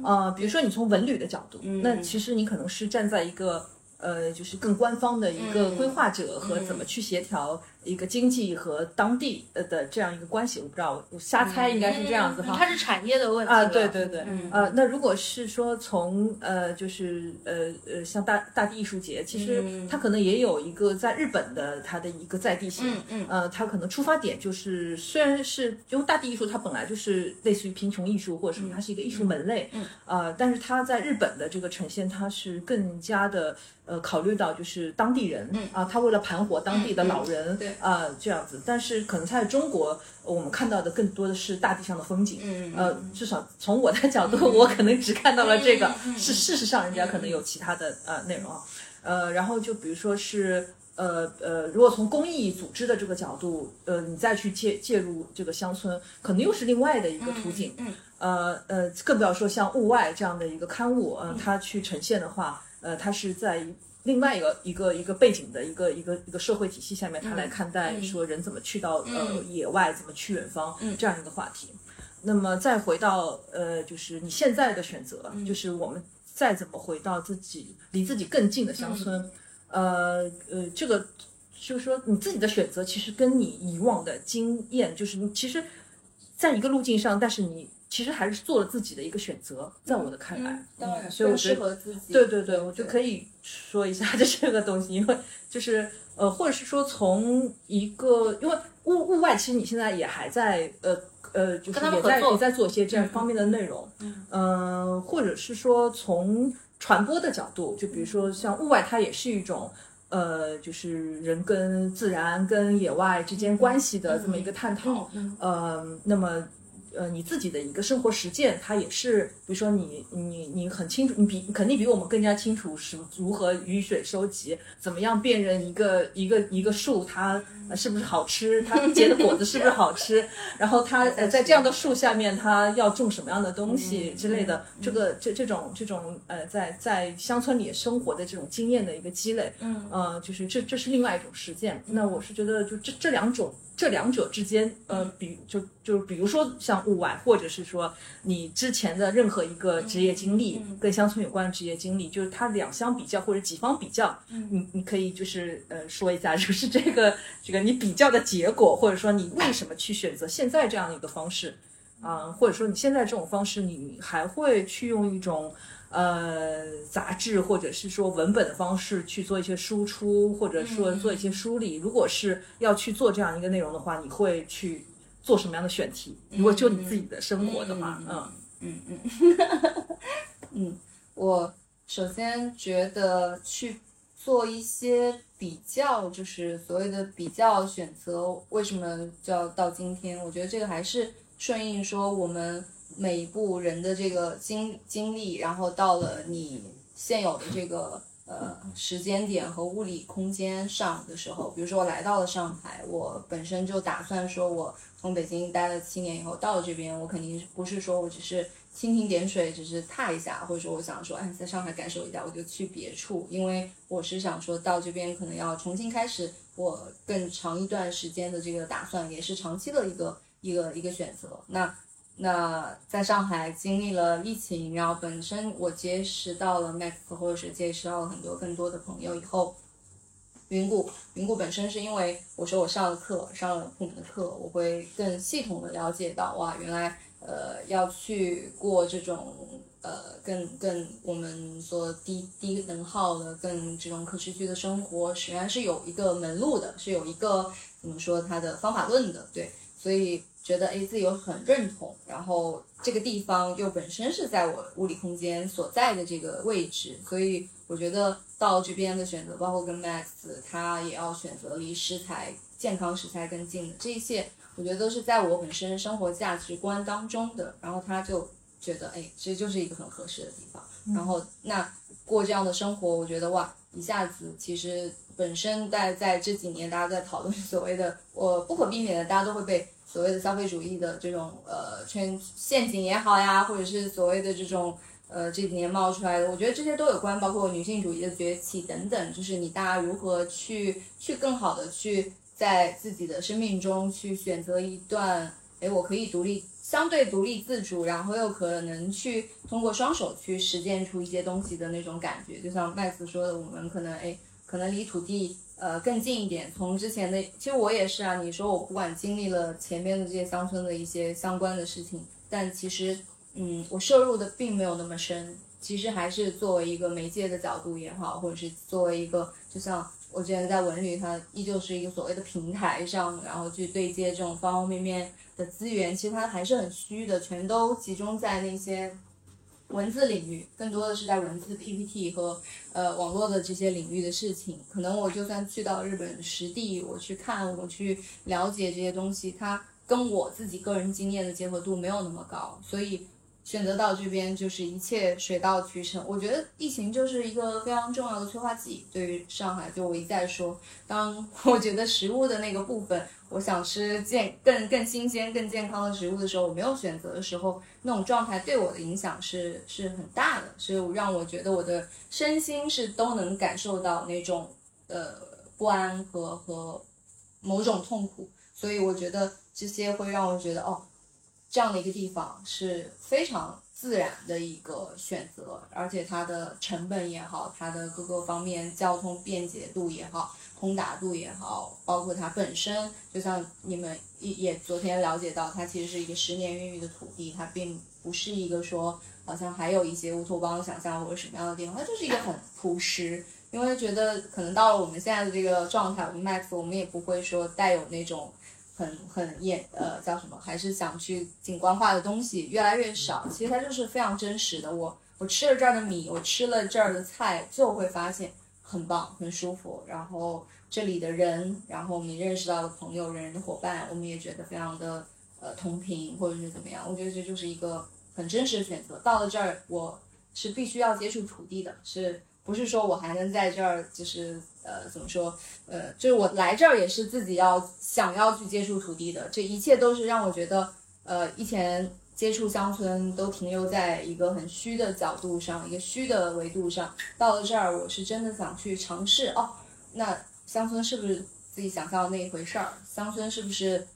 Speaker 2: 啊，比如说你从文旅的角度，那其实你可能是站在一个，呃，就是更官方的一个规划者和怎么去协调。一个经济和当地呃的这样一个关系，我不知道，我瞎猜应该是这样子哈。
Speaker 4: 它是产业的问题
Speaker 2: 啊，对对对，呃，那如果是说从呃就是呃呃像大大地艺术节，其实它可能也有一个在日本的它的一个在地性，
Speaker 4: 嗯嗯，
Speaker 2: 呃，它可能出发点就是虽然是因为大地艺术它本来就是类似于贫穷艺术或者什么，它是一个艺术门类，
Speaker 4: 嗯，
Speaker 2: 呃，但是它在日本的这个呈现，它是更加的呃考虑到就是当地人，
Speaker 4: 嗯
Speaker 2: 啊，他为了盘活当地的老人，
Speaker 4: 对。啊，
Speaker 2: 呃，这样子。但是可能在中国，我们看到的更多的是大地上的风景。
Speaker 4: 嗯
Speaker 2: 呃，至少从我的角度，我可能只看到了这个。是事实上，人家可能有其他的呃内容啊。呃，然后就比如说是呃呃，如果从公益组织的这个角度，呃，你再去介介入这个乡村，可能又是另外的一个途径。
Speaker 4: 嗯
Speaker 2: 呃呃，更不要说像《物外》这样的一个刊物，呃，它去呈现的话，呃，他是在另外一个一个一个背景的一个一个一个社会体系下面，他来看待说人怎么去到呃野外，怎么去远方这样一个话题。那么再回到呃，就是你现在的选择，就是我们再怎么回到自己离自己更近的乡村，呃呃，这个就是说你自己的选择其实跟你以往的经验，就是你其实在一个路径上，但是你其实还是做了自己的一个选择，在我的看来，
Speaker 4: 嗯当然，
Speaker 2: 所以我觉得
Speaker 4: 适合自己。
Speaker 2: 对对对，我就可以说一下 就这个东西，因为就是呃，或者是说从一个，因为物物外其实你现在也还在呃呃，就是也在也在做一些这样方面的内容，嗯、呃，或者是说从传播的角度，就比如说像物外，它也是一种。呃，就是人跟自然、跟野外之间关系的这么一个探讨。
Speaker 4: 嗯
Speaker 2: 呃，那么呃，你自己的一个生活实践，它也是，比如说你你你很清楚，你比肯定比我们更加清楚是如何雨水收集，怎么样辨认一个一个一个树它呃是不是好吃，它结的果子是不是好吃，然后它呃在这样的树下面它要种什么样的东西之类的，这个这这种这种呃在在乡村里生活的这种经验的一个积累，
Speaker 4: 嗯
Speaker 2: 呃，就是这这是另外一种实践。那我是觉得就这这两种。这两者之间，呃，比就就比如说像物外，或者是说你之前的任何一个职业经历，跟乡村有关的职业经历，就是它两相比较或者几方比较，你你可以就是呃说一下，就是这个这个你比较的结果，或者说你为什么去选择现在这样的一个方式，啊、或者说你现在这种方式，你还会去用一种。呃，杂志或者是说文本的方式去做一些输出，或者说做一些梳理。如果是要去做这样一个内容的话，你会去做什么样的选题？如果就你自己的生活的话，嗯
Speaker 4: 嗯。嗯。嗯，我首先觉得去做一些比较，就是所谓的比较选择，为什么就要到今天？我觉得这个还是顺应说我们每一步人的这个经经历，然后到了你现有的这个呃时间点和物理空间上的时候，比如说我来到了上海，我本身就打算说我从北京待了七年以后到了这边，我肯定不是说我只是蜻蜓点水，只是踏一下，或者说我想说，哎，在上海感受一下，我就去别处，因为我是想说到这边可能要重新开始我更长一段时间的这个打算，也是长期的一个一个一个选择。那那在上海经历了疫情，然后本身我结识到了 Max，或者是结识到了很多更多的朋友以后，云谷云谷本身是因为我说我上了课，上了普门的课，我会更系统的了解到哇，原来呃要去过这种呃更更我们说低低能耗的更这种可持续的生活，实际上是有一个门路的，是有一个怎么说它的方法论的，对，所以觉得哎自己有很认同，然后这个地方又本身是在我物理空间所在的这个位置，所以我觉得到这边的选择，包括跟 Max 他也要选择离食材健康食材更近的这一切，我觉得都是在我本身生活价值观当中的，然后他就觉得哎，其实就是一个很合适的地方，然后那过这样的生活，我觉得哇，一下子其实本身在在这几年大家在讨论所谓的，我不可避免的，大家都会被所谓的消费主义的这种呃圈陷阱也好呀，或者是所谓的这种呃这几年冒出来的，我觉得这些都有关，包括女性主义的崛起等等，就是你大家如何去去更好的去在自己的生命中去选择一段，哎，我可以独立。相对独立自主，然后又可能去通过双手去实践出一些东西的那种感觉，就像麦斯说的，我们可能哎，可能离土地呃更近一点。从之前的，其实我也是啊。你说我不管经历了前面的这些乡村的一些相关的事情，但其实嗯，我摄入的并没有那么深。其实还是作为一个媒介的角度也好，或者是作为一个，就像我之前在文旅，它依旧是一个所谓的平台上，然后去对接这种方方面面的资源，其实它还是很虚的，全都集中在那些文字领域，更多的是在文字 PPT 和呃网络的这些领域的事情。可能我就算去到日本实地，我去看，我去了解这些东西，它跟我自己个人经验的结合度没有那么高，所以。选择到这边就是一切水到渠成。我觉得疫情就是一个非常重要的催化剂，对于上海，就我一再说，当我觉得食物的那个部分，我想吃健更更新鲜、更健康的食物的时候，我没有选择的时候，那种状态对我的影响是是很大的，是让我觉得我的身心是都能感受到那种呃不安和和某种痛苦，所以我觉得这些会让我觉得哦。这样的一个地方是非常自然的一个选择，而且它的成本也好，它的各个方面交通便捷度也好，通达度也好，包括它本身，就像你们也也昨天了解到，它其实是一个十年孕育的土地，它并不是一个说好像还有一些乌托邦想象或者什么样的地方，它就是一个很朴实。因为觉得可能到了我们现在的这个状态，我们 Max 我们也不会说带有那种。很很演呃叫什么？还是想去景观化的东西越来越少。其实它就是非常真实的。我我吃了这儿的米，我吃了这儿的菜，就会发现很棒，很舒服。然后这里的人，然后我们认识到的朋友、人的伙伴，我们也觉得非常的呃同频，或者是怎么样。我觉得这就是一个很真实的选择。到了这儿，我是必须要接触土地的，是不是说我还能在这儿就是？呃，怎么说？呃，就是我来这儿也是自己要想要去接触土地的，这一切都是让我觉得，呃，以前接触乡村都停留在一个很虚的角度上，一个虚的维度上。到了这儿，我是真的想去尝试哦。那乡村是不是自己想象的那一回事儿？乡村是不是？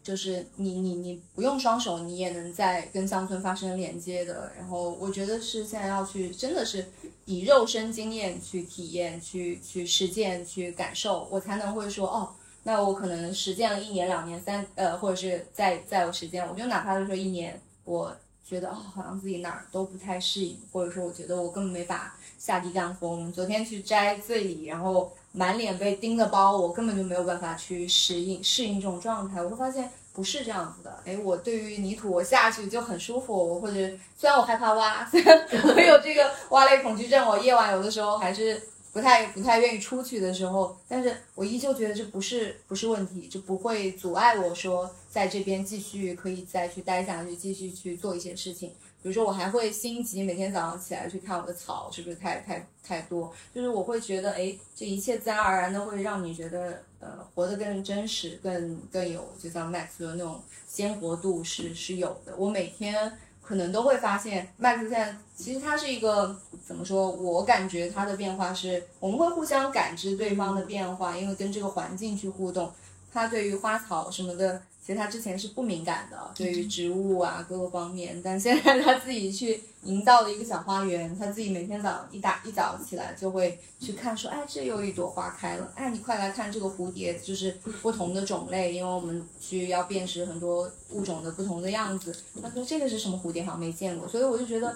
Speaker 4: 就是你你你不用双手，你也能在跟乡村发生连接的。然后我觉得是现在要去，真的是以肉身经验去体验、去去实践、去感受，我才能会说哦，那我可能实践了一年、两年、三呃，或者是再再有时间，我就哪怕就说一年，我觉得哦，好像自己哪儿都不太适应，或者说我觉得我根本没法下地干活。昨天去摘醉梨，然后。满脸被叮的包，我根本就没有办法去适应适应这种状态。我会发现不是这样子的。哎，我对于泥土，我下去就很舒服。我或者虽然我害怕挖，虽然我有这个挖类恐惧症，我夜晚有的时候还是不太不太愿意出去的时候，但是我依旧觉得这不是不是问题，就不会阻碍我说在这边继续可以再去待下去，继续去做一些事情。比如说，我还会心急，每天早上起来去看我的草是不是太太太多。就是我会觉得，哎，这一切自然而然的会让你觉得，呃，活得更真实，更更有，就像 Max 的那种鲜活度是是有的。我每天可能都会发现，Max 现在其实他是一个怎么说？我感觉他的变化是，我们会互相感知对方的变化，因为跟这个环境去互动，他对于花草什么的。其实他之前是不敏感的，对于植物啊各个方面，但现在他自己去营造了一个小花园，他自己每天早上一大一早起来就会去看，说，哎，这又一朵花开了，哎，你快来看这个蝴蝶，就是不同的种类，因为我们需要辨识很多物种的不同的样子。他说这个是什么蝴蝶，好像没见过，所以我就觉得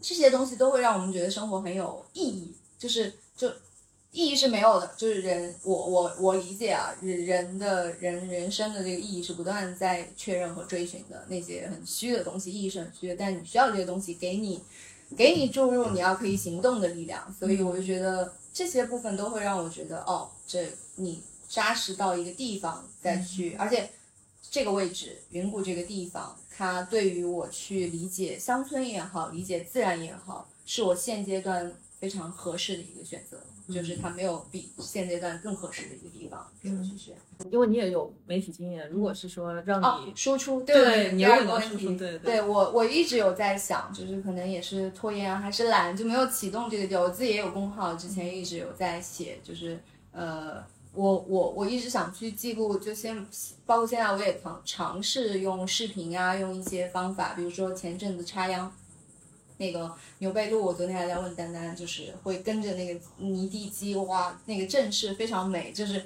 Speaker 4: 这些东西都会让我们觉得生活很有意义，就是就。意义是没有的，就是人，我我我理解啊，人人的人人生的这个意义是不断在确认和追寻的。那些很虚的东西，意义是很虚的，但你需要这些东西给你，给你注入你要可以行动的力量。所以我就觉得这些部分都会让我觉得，哦，这你扎实到一个地方再去，而且这个位置云谷这个地方，它对于我去理解乡村也好，理解自然也好，是我现阶段非常合适的一个选择。就是它没有比现阶段更合适的一个地方给我去选，
Speaker 2: 因为你也有媒体经验。如果是说让你
Speaker 4: 输出，
Speaker 2: 对，
Speaker 4: 第二个
Speaker 2: 问题，
Speaker 4: 对
Speaker 2: 对，
Speaker 4: 我我一直有在想，就是可能也是拖延啊，还是懒，就没有启动这个点。我自己也有公号，之前一直有在写，就是呃，我我我一直想去记录，就先包括现在我也尝尝试用视频啊，用一些方法，比如说前阵子插秧。那个牛背鹿，我昨天还在问丹丹，就是会跟着那个泥地机，哇，那个阵势非常美，就是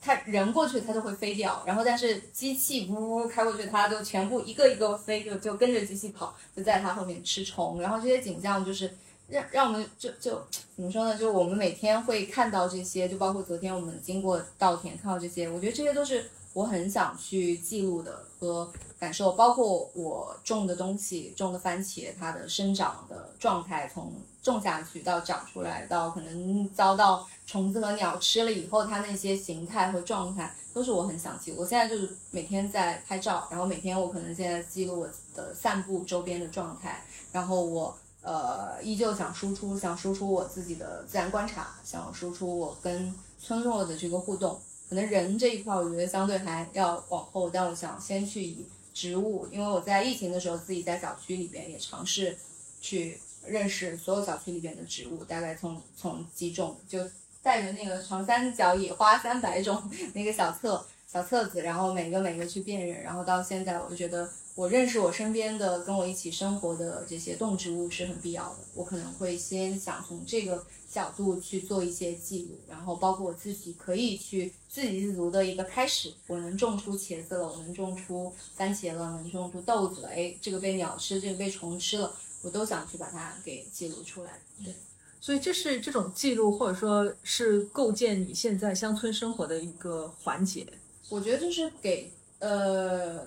Speaker 4: 它人过去它就会飞掉，然后但是机器呜呜开过去，它就全部一个一个飞，就就跟着机器跑，就在它后面吃虫，然后这些景象就是让让我们就就怎么说呢？就我们每天会看到这些，就包括昨天我们经过稻田看到这些，我觉得这些都是我很想去记录的和感受，包括我种的东西，种的番茄，它的生长的状态，从种下去到长出来，到可能遭到虫子和鸟吃了以后，它那些形态和状态，都是我很想记录。我现在就是每天在拍照，然后每天我可能现在记录我的散步周边的状态，然后我。呃，依旧想输出，想输出我自己的自然观察，想输出我跟村落的这个互动。可能人这一块，我觉得相对还要往后，但我想先去以植物，因为我在疫情的时候自己在小区里边也尝试去认识所有小区里边的植物，大概从从几种，就带着那个长三角野花三百种那个小册小册子，然后每个每个去辨认，然后到现在我就觉得。我认识我身边的跟我一起生活的这些动植物是很必要的。我可能会先想从这个角度去做一些记录，然后包括我自己可以去自给自足的一个开始。我能种出茄子了，我能种出番茄了，能种出豆子了。哎，这个被鸟吃，这个被虫吃了，我都想去把它给记录出来。对，
Speaker 2: 所以这是这种记录，或者说是构建你现在乡村生活的一个环节。
Speaker 4: 我觉得就是给呃。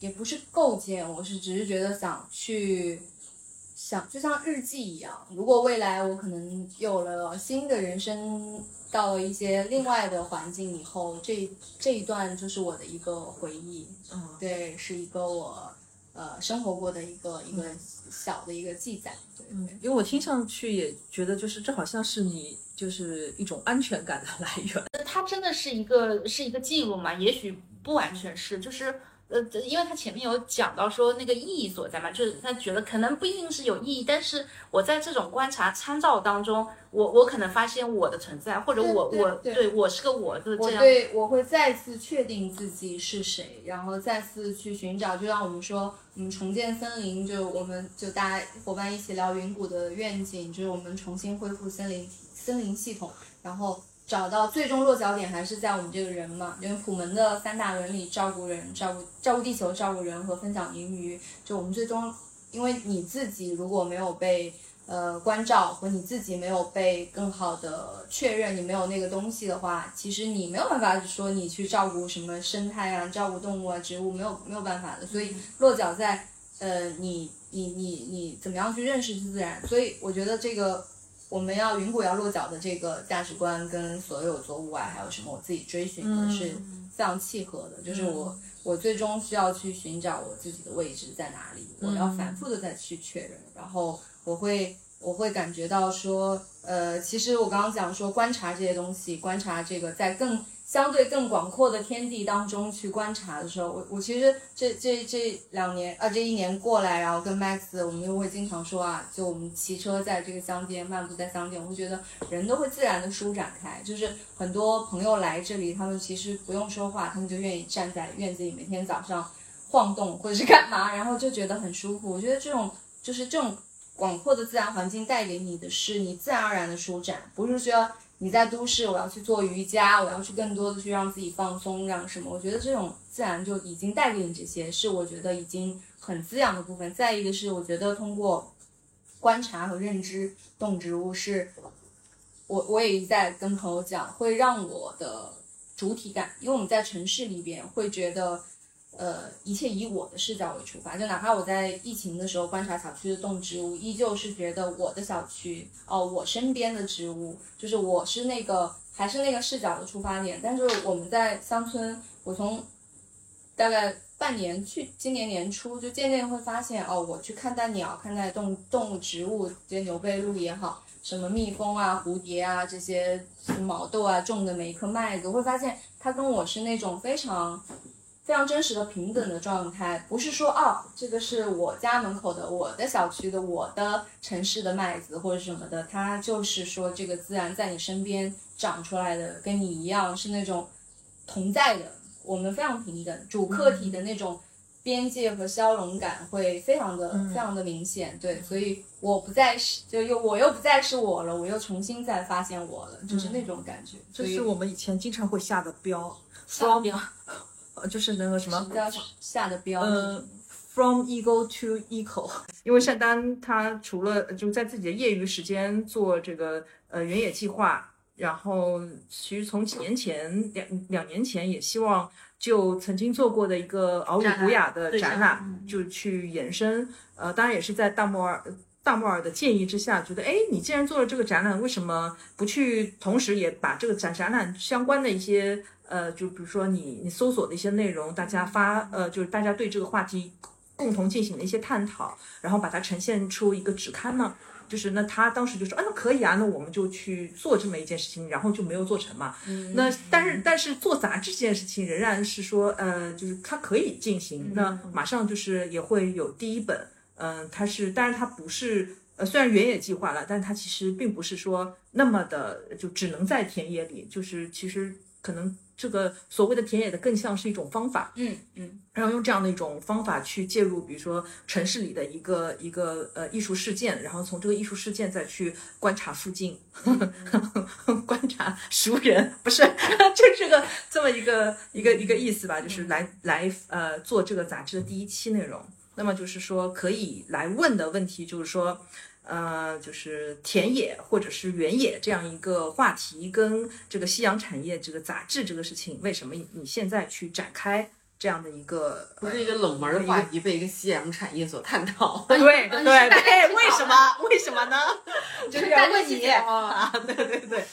Speaker 4: 也不是构建，我是只是觉得想去想，就像日记一样。如果未来我可能有了新的人生，到了一些另外的环境以后，这这一段就是我的一个回忆。
Speaker 2: 嗯，
Speaker 4: 对，是一个我呃生活过的一个一个小的一个记载。
Speaker 2: 嗯，因为我听上去也觉得，就是这好像是你就是一种安全感的 来源。
Speaker 1: 它真的是一个是一个记录嘛？也许不完全是，就是。呃，因为他前面有讲到说那个意义所在嘛，就是他觉得可能不一定是有意义，但是我在这种观察参照当中，我我可能发现我的存在，或者我我对我是个我的这样，
Speaker 4: 对我会再次确定自己是谁，然后再次去寻找，就像我们说，我们，重建森林，就我们就大家伙伴一起聊云谷的愿景，就是我们重新恢复森林森林系统，然后。找到最终落脚点还是在我们这个人嘛？因为普门的三大伦理：照顾人、照顾照顾地球、照顾人和分享盈余。就我们最终，因为你自己如果没有被呃关照，和你自己没有被更好的确认，你没有那个东西的话，其实你没有办法说你去照顾什么生态啊、照顾动物啊、植物，没有没有办法的。所以落脚在呃你你你你怎么样去认识自然？所以我觉得这个。我们要云谷要落脚的这个价值观，跟所有做户外还有什么我自己追寻的是非常契合的。就是我我最终需要去寻找我自己的位置在哪里，我要反复的再去确认。然后我会我会感觉到说，呃，其实我刚刚讲说观察这些东西，观察这个在更。相对更广阔的天地当中去观察的时候，我我其实这这这两年啊，这一年过来，然后跟 Max，我们又会经常说啊，就我们骑车在这个乡间漫步在乡间，我会觉得人都会自然的舒展开。就是很多朋友来这里，他们其实不用说话，他们就愿意站在院子里，每天早上晃动或者是干嘛，然后就觉得很舒服。我觉得这种就是这种广阔的自然环境带给你的是你自然而然的舒展，不是说。你在都市，我要去做瑜伽，我要去更多的去让自己放松，让什么？我觉得这种自然就已经带给你这些，是我觉得已经很滋养的部分。再一个是，我觉得通过观察和认知动植物，是我我也一再跟朋友讲，会让我的主体感，因为我们在城市里边会觉得。呃，一切以我的视角为出发，就哪怕我在疫情的时候观察小区的动植物，依旧是觉得我的小区哦，我身边的植物，就是我是那个还是那个视角的出发点。但是我们在乡村，我从大概半年去今年年初，就渐渐会发现哦，我去看待鸟，看待动动物、植物，这些牛背鹿也好，什么蜜蜂啊、蝴蝶啊，这些毛豆啊，种的每一颗麦子，会发现它跟我是那种非常。非常真实的平等的状态，不是说哦，这个是我家门口的、我的小区的、我的城市的麦子或者什么的，它就是说这个自然在你身边长出来的，跟你一样是那种同在的。我们非常平等，主客体的那种边界和消融感会非常的、非常的明显。对，所以我不再是，就又我又不再是我了，我又重新再发现我了，就是那种感觉。
Speaker 2: 这是我们以前经常会下的标，双
Speaker 1: 标 标。
Speaker 2: 就是那个什么
Speaker 4: 下的标，
Speaker 2: 嗯 From Ego to Eco，因为单丹他除了就在自己的业余时间做这个呃原野计划，然后其实从几年前两两年前也希望就曾经做过的一个敖鲁古雅的展览，就去延伸。呃，当然也是在大莫尔大莫尔的建议之下，觉得哎，你既然做了这个展览，为什么不去同时也把这个展展览相关的一些呃，就比如说你你搜索的一些内容，大家发呃，就是大家对这个话题。共同进行的一些探讨，然后把它呈现出一个纸刊呢，就是那他当时就说，啊，那可以啊，那我们就去做这么一件事情，然后就没有做成嘛。那但是但是做杂志这件事情仍然是说，呃，就是它可以进行，那马上就是也会有第一本，嗯，它是，但是它不是，呃，虽然原野计划了，但它其实并不是说那么的就只能在田野里，就是其实可能。这个所谓的田野的更像是一种方法，
Speaker 4: 嗯嗯，
Speaker 2: 然后用这样的一种方法去介入，比如说城市里的一个一个呃艺术事件，然后从这个艺术事件再去观察附近，观察熟人，不是，就是个这么一个一个一个意思吧，就是来来呃做这个杂志的第一期内容。那么就是说可以来问的问题就是说。呃，就是田野或者是原野这样一个话题，跟这个夕阳产业这个杂志这个事情，为什么你现在去展开这样的一个，
Speaker 3: 不是一个冷门的话题，被一个夕阳产业所探讨？
Speaker 2: 对对对，为什么？为什么呢？就是要问你
Speaker 4: 啊！
Speaker 2: 对对对。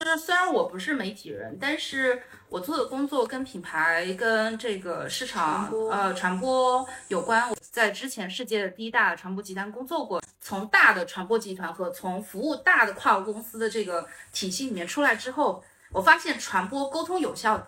Speaker 1: 就是虽然我不是媒体人，但是我做的工作跟品牌、跟这个市场、呃传播有关。我在之前世界的第一大传播集团工作过，从大的传播集团和从服务大的跨国公司的这个体系里面出来之后，我发现传播沟通有效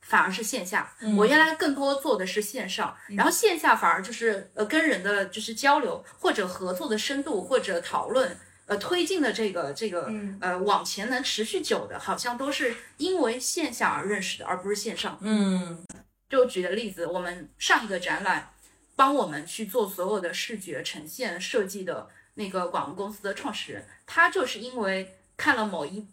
Speaker 1: 反而是线下。我原来更多做的是线上，然后线下反而就是呃跟人的就是交流或者合作的深度或者讨论。呃，推进的这个这个呃，往前能持续久的，好像都是因为线下而认识的，而不是线上。
Speaker 2: 嗯，
Speaker 1: 就举个例子，我们上一个展览，帮我们去做所有的视觉呈现设计的那个广告公司的创始人，他就是因为看了某一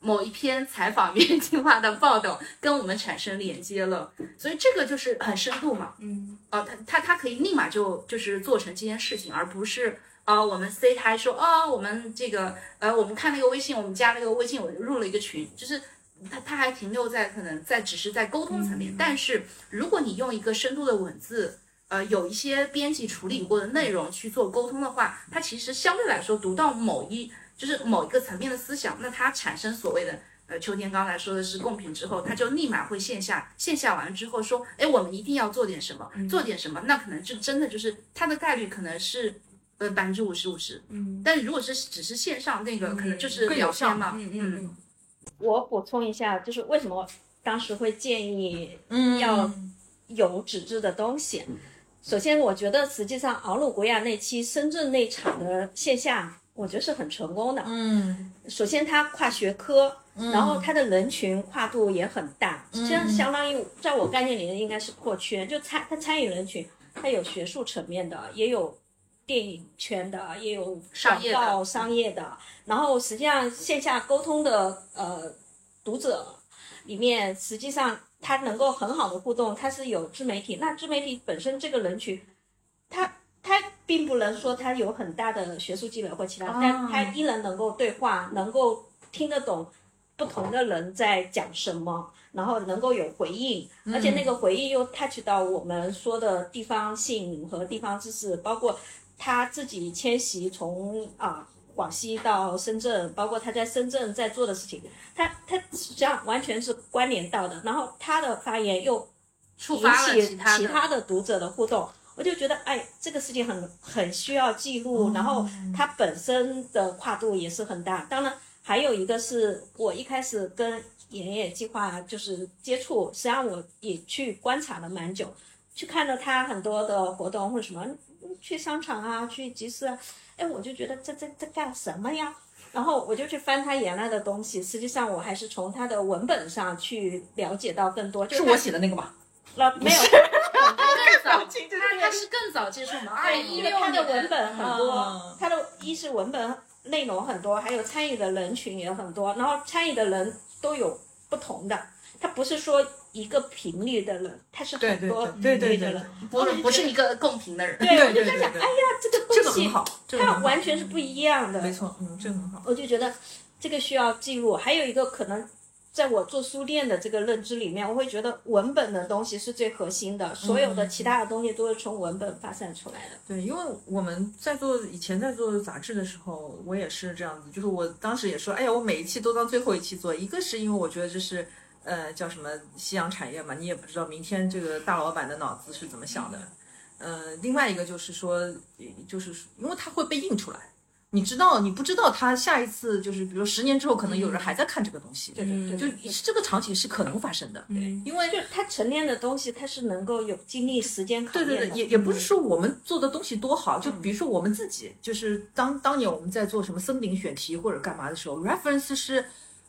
Speaker 1: 某一篇采访原计划的报道，跟我们产生连接了，所以这个就是很深度嘛。
Speaker 4: 嗯，
Speaker 1: 哦，他他他可以立马就就是做成这件事情，而不是。啊，我们 C 台说啊，我们这个呃，我们看那个微信，我们加那个微信，我入了一个群，就是他他还停留在可能在只是在沟通层面。但是如果你用一个深度的文字，呃，有一些编辑处理过的内容去做沟通的话，它其实相对来说读到某一就是某一个层面的思想，那它产生所谓的呃秋天刚才说的是贡品之后，他就立马会线下线下完之后说，哎，我们一定要做点什么，做点什么，那可能就真的就是它的概率可能是。呃，百分之五十五十，嗯，但如果是只是线上那个，可能就是
Speaker 2: 更有效
Speaker 1: 嘛，
Speaker 4: 嗯嗯。
Speaker 5: 我补充一下，就是为什么当时会建议要有纸质的东西。首先，我觉得实际上敖鲁古雅那期深圳那场的线下，我觉得是很成功的。
Speaker 2: 嗯，
Speaker 5: 首先它跨学科，然后它的人群跨度也很大，这样相当于在我概念里应该是破圈，就参它参与人群，它有学术层面的，也有。电影圈的也有
Speaker 1: 广
Speaker 5: 告商业的，然后实际上线下沟通的呃读者里面，实际上他能够很好的互动，他是有自媒体。那自媒体本身这个人群，他他并不能说他有很大的学术积累或其他，但他依然能够对话，能够听得懂不同的人在讲什么，然后能够有回应，而且那个回应又 touch 到我们说的地方性和地方知识，包括。他自己迁徙从啊广西到深圳，包括他在深圳在做的事情，他他实际上完全是关联到的。然后他的发言又
Speaker 1: 引起
Speaker 5: 其他的读者的互动，我就觉得哎，这个事情很很需要记录。然后它本身的跨度也是很大。当然还有一个是我一开始跟盐野计划就是接触，实际上我也去观察了蛮久，去看了他很多的活动或者什么。去商场啊，去集市啊，哎，我就觉得这这这干什么呀？然后我就去翻他原来的东西，实际上我还是从他的文本上去了解到更多。
Speaker 2: 就是我写的那个吗？
Speaker 5: 那没有，
Speaker 1: 更早，他他是更早接触嘛？二零一六
Speaker 5: 他的文本很多，他的一是文本内容很多，还有参与的人群也很多，然后参与的人都有不同的，他不是说。一个频率的人，他是很多频率的人，
Speaker 1: 不是不是一个共频的人。
Speaker 5: 对，我就在想，哎呀，这个东西
Speaker 2: 这个很好，这个
Speaker 5: 它完全是不一样的。
Speaker 2: 没错，嗯，这个很好。
Speaker 5: 我就觉得这个需要记录。还有一个可能，在我做书店的这个认知里面，我会觉得文本的东西是最核心的，所有的其他的东西都是从文本发散出来的。
Speaker 2: 对，因为我们在做以前在做杂志的时候，我也是这样子，就是我当时也说，哎呀，我每一期都当最后一期做，一个是因为我觉得这是呃叫什么夕阳产业嘛，你也不知道明天这个大老板的脑子是怎么想的，呃，另外一个就是说，就是因为它会被印出来。你知道，你不知道他下一次就是，比如十年之后，可能有人还在看这个东西，
Speaker 5: 对对对
Speaker 2: 就这个场景是可能发生的，
Speaker 1: 嗯
Speaker 2: 因为
Speaker 5: 就它沉淀的东西，它是能够有经历时间考
Speaker 2: 对
Speaker 5: 验的。
Speaker 2: 对对，也也不是说我们做的东西多好，就比如说我们自己，就是当当年我们在做什么森林选题或者干嘛的时候，reference 是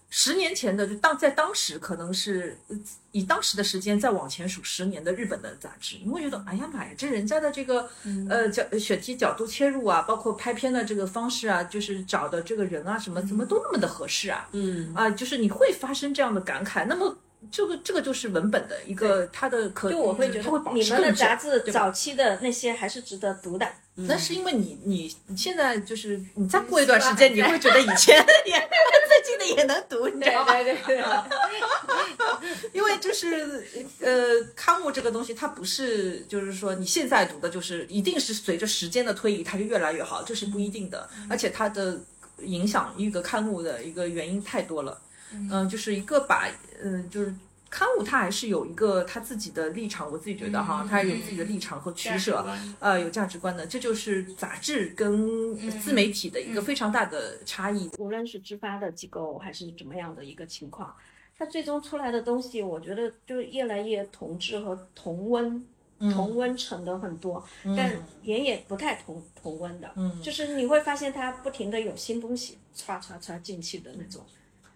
Speaker 2: 十年前的，就当在当时可能是呃以当时的时间再往前数十年的日本的杂志，你会觉得哎呀妈呀，这人家的这个呃角选题角度切入啊，包括拍片的这个方式啊，就是找的这个人啊什么怎么都那么的合适啊，
Speaker 3: 嗯。
Speaker 2: 啊，就是你会发生这样的感慨，那么。这个这个就是文本的一个它的可，
Speaker 5: 就我会觉
Speaker 2: 它会保
Speaker 5: 得你们的
Speaker 2: 持更
Speaker 5: 杂志早期的那些还是值得读的。
Speaker 2: 那是因为你你你现在就是你再过一段时间，你会觉得以前 也最近的也能读，你知道吗？
Speaker 5: 对对，
Speaker 2: 因为就是呃，刊物这个东西，它不是就是说你现在读的，就是一定是随着时间的推移，它就越来越好，这是不一定的。而且它的影响一个刊物的一个原因太多了。嗯、就是一个把嗯、就是。刊物它还是有一个它自己的立场，我自己觉得哈，它有自己的立场和取舍，呃，有价值观的，这就是杂志跟自媒体的一个非常大的差异。
Speaker 5: 无论是支发的机构还是怎么样的一个情况，它最终出来的东西，我觉得就越来越同质和同温。同温层的很多，但也也不太同同温的，
Speaker 2: 嗯
Speaker 5: 就是你会发现它不停的有新东西唰唰唰进去的那种。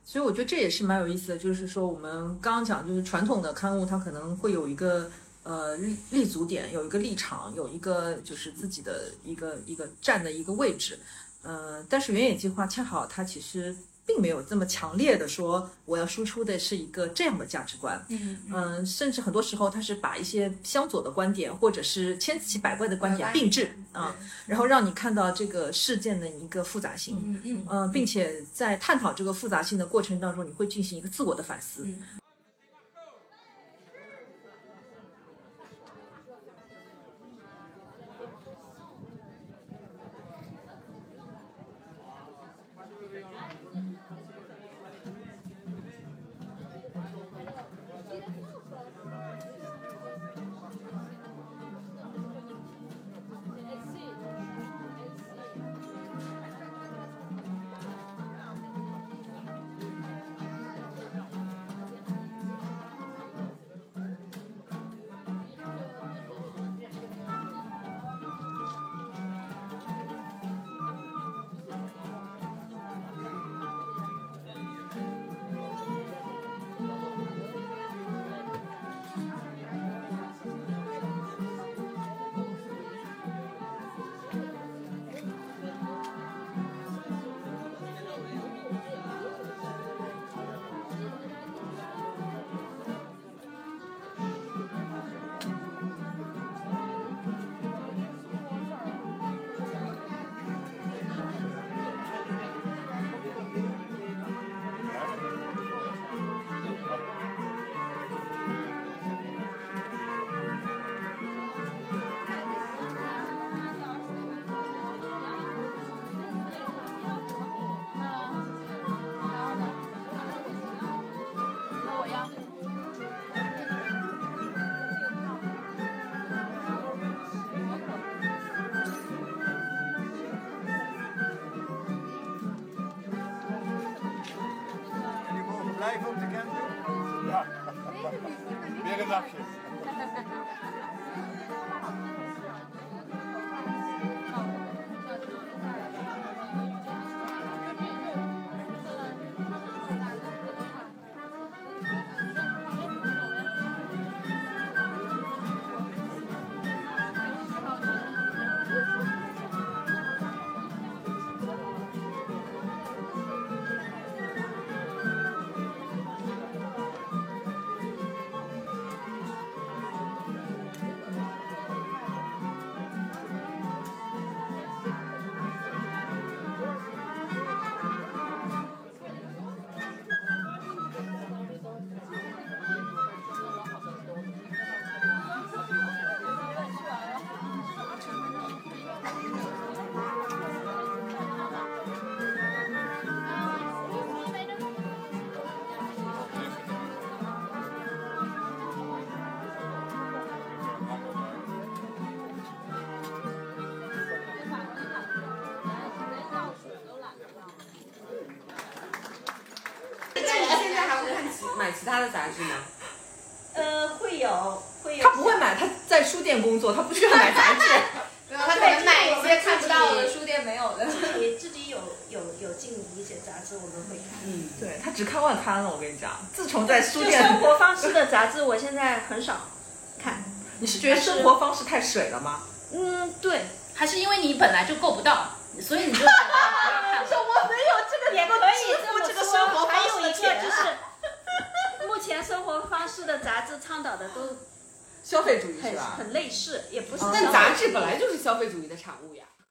Speaker 2: 所以我觉得这也是蛮有意思的，就是说我们刚刚讲，就是传统的刊物它可能会有一个呃立立足点，有一个立场，有一个就是自己的一个一个站的一个位置，呃，但是原野计划恰好它其实并没有这么强烈的说我要输出的是一个这样的价值观，
Speaker 1: 嗯
Speaker 2: 嗯，甚至很多时候他是把一些相左的观点或者是千奇百怪的观点并置啊，然后让你看到这个事件的一个复杂性，
Speaker 1: 嗯嗯
Speaker 2: 嗯，并且在探讨这个复杂性的过程当中，你会进行一个自我的反思。
Speaker 7: Ja.
Speaker 3: Wäre Sache. 他的杂志吗？
Speaker 5: 呃，会有会有。
Speaker 2: 他不会买，他在书店工作，他不需要买杂志。
Speaker 4: 没有，他可能买一些看不到的书店没有的。
Speaker 5: 自己自己有有有进一些杂志，我们会看。
Speaker 3: 嗯，
Speaker 2: 对他只看外刊了，我跟你讲，自从在书店，
Speaker 5: 生活方式的杂志，我现在很少看。
Speaker 2: 你是觉得生活方式太水了吗？
Speaker 5: 嗯，对，
Speaker 1: 还是因为你本来就够不到，所以你就觉得不要看了。
Speaker 2: 我没有这个
Speaker 5: 也可以这么
Speaker 2: 这个
Speaker 5: 说。
Speaker 2: 生活方
Speaker 5: 还有一个
Speaker 2: 式的钱
Speaker 5: 就是，目前生活方式的杂志倡导的都
Speaker 2: 消费主义是吧？
Speaker 5: 很类似，也不是。
Speaker 3: 但杂志本来就是消费主义的产物呀。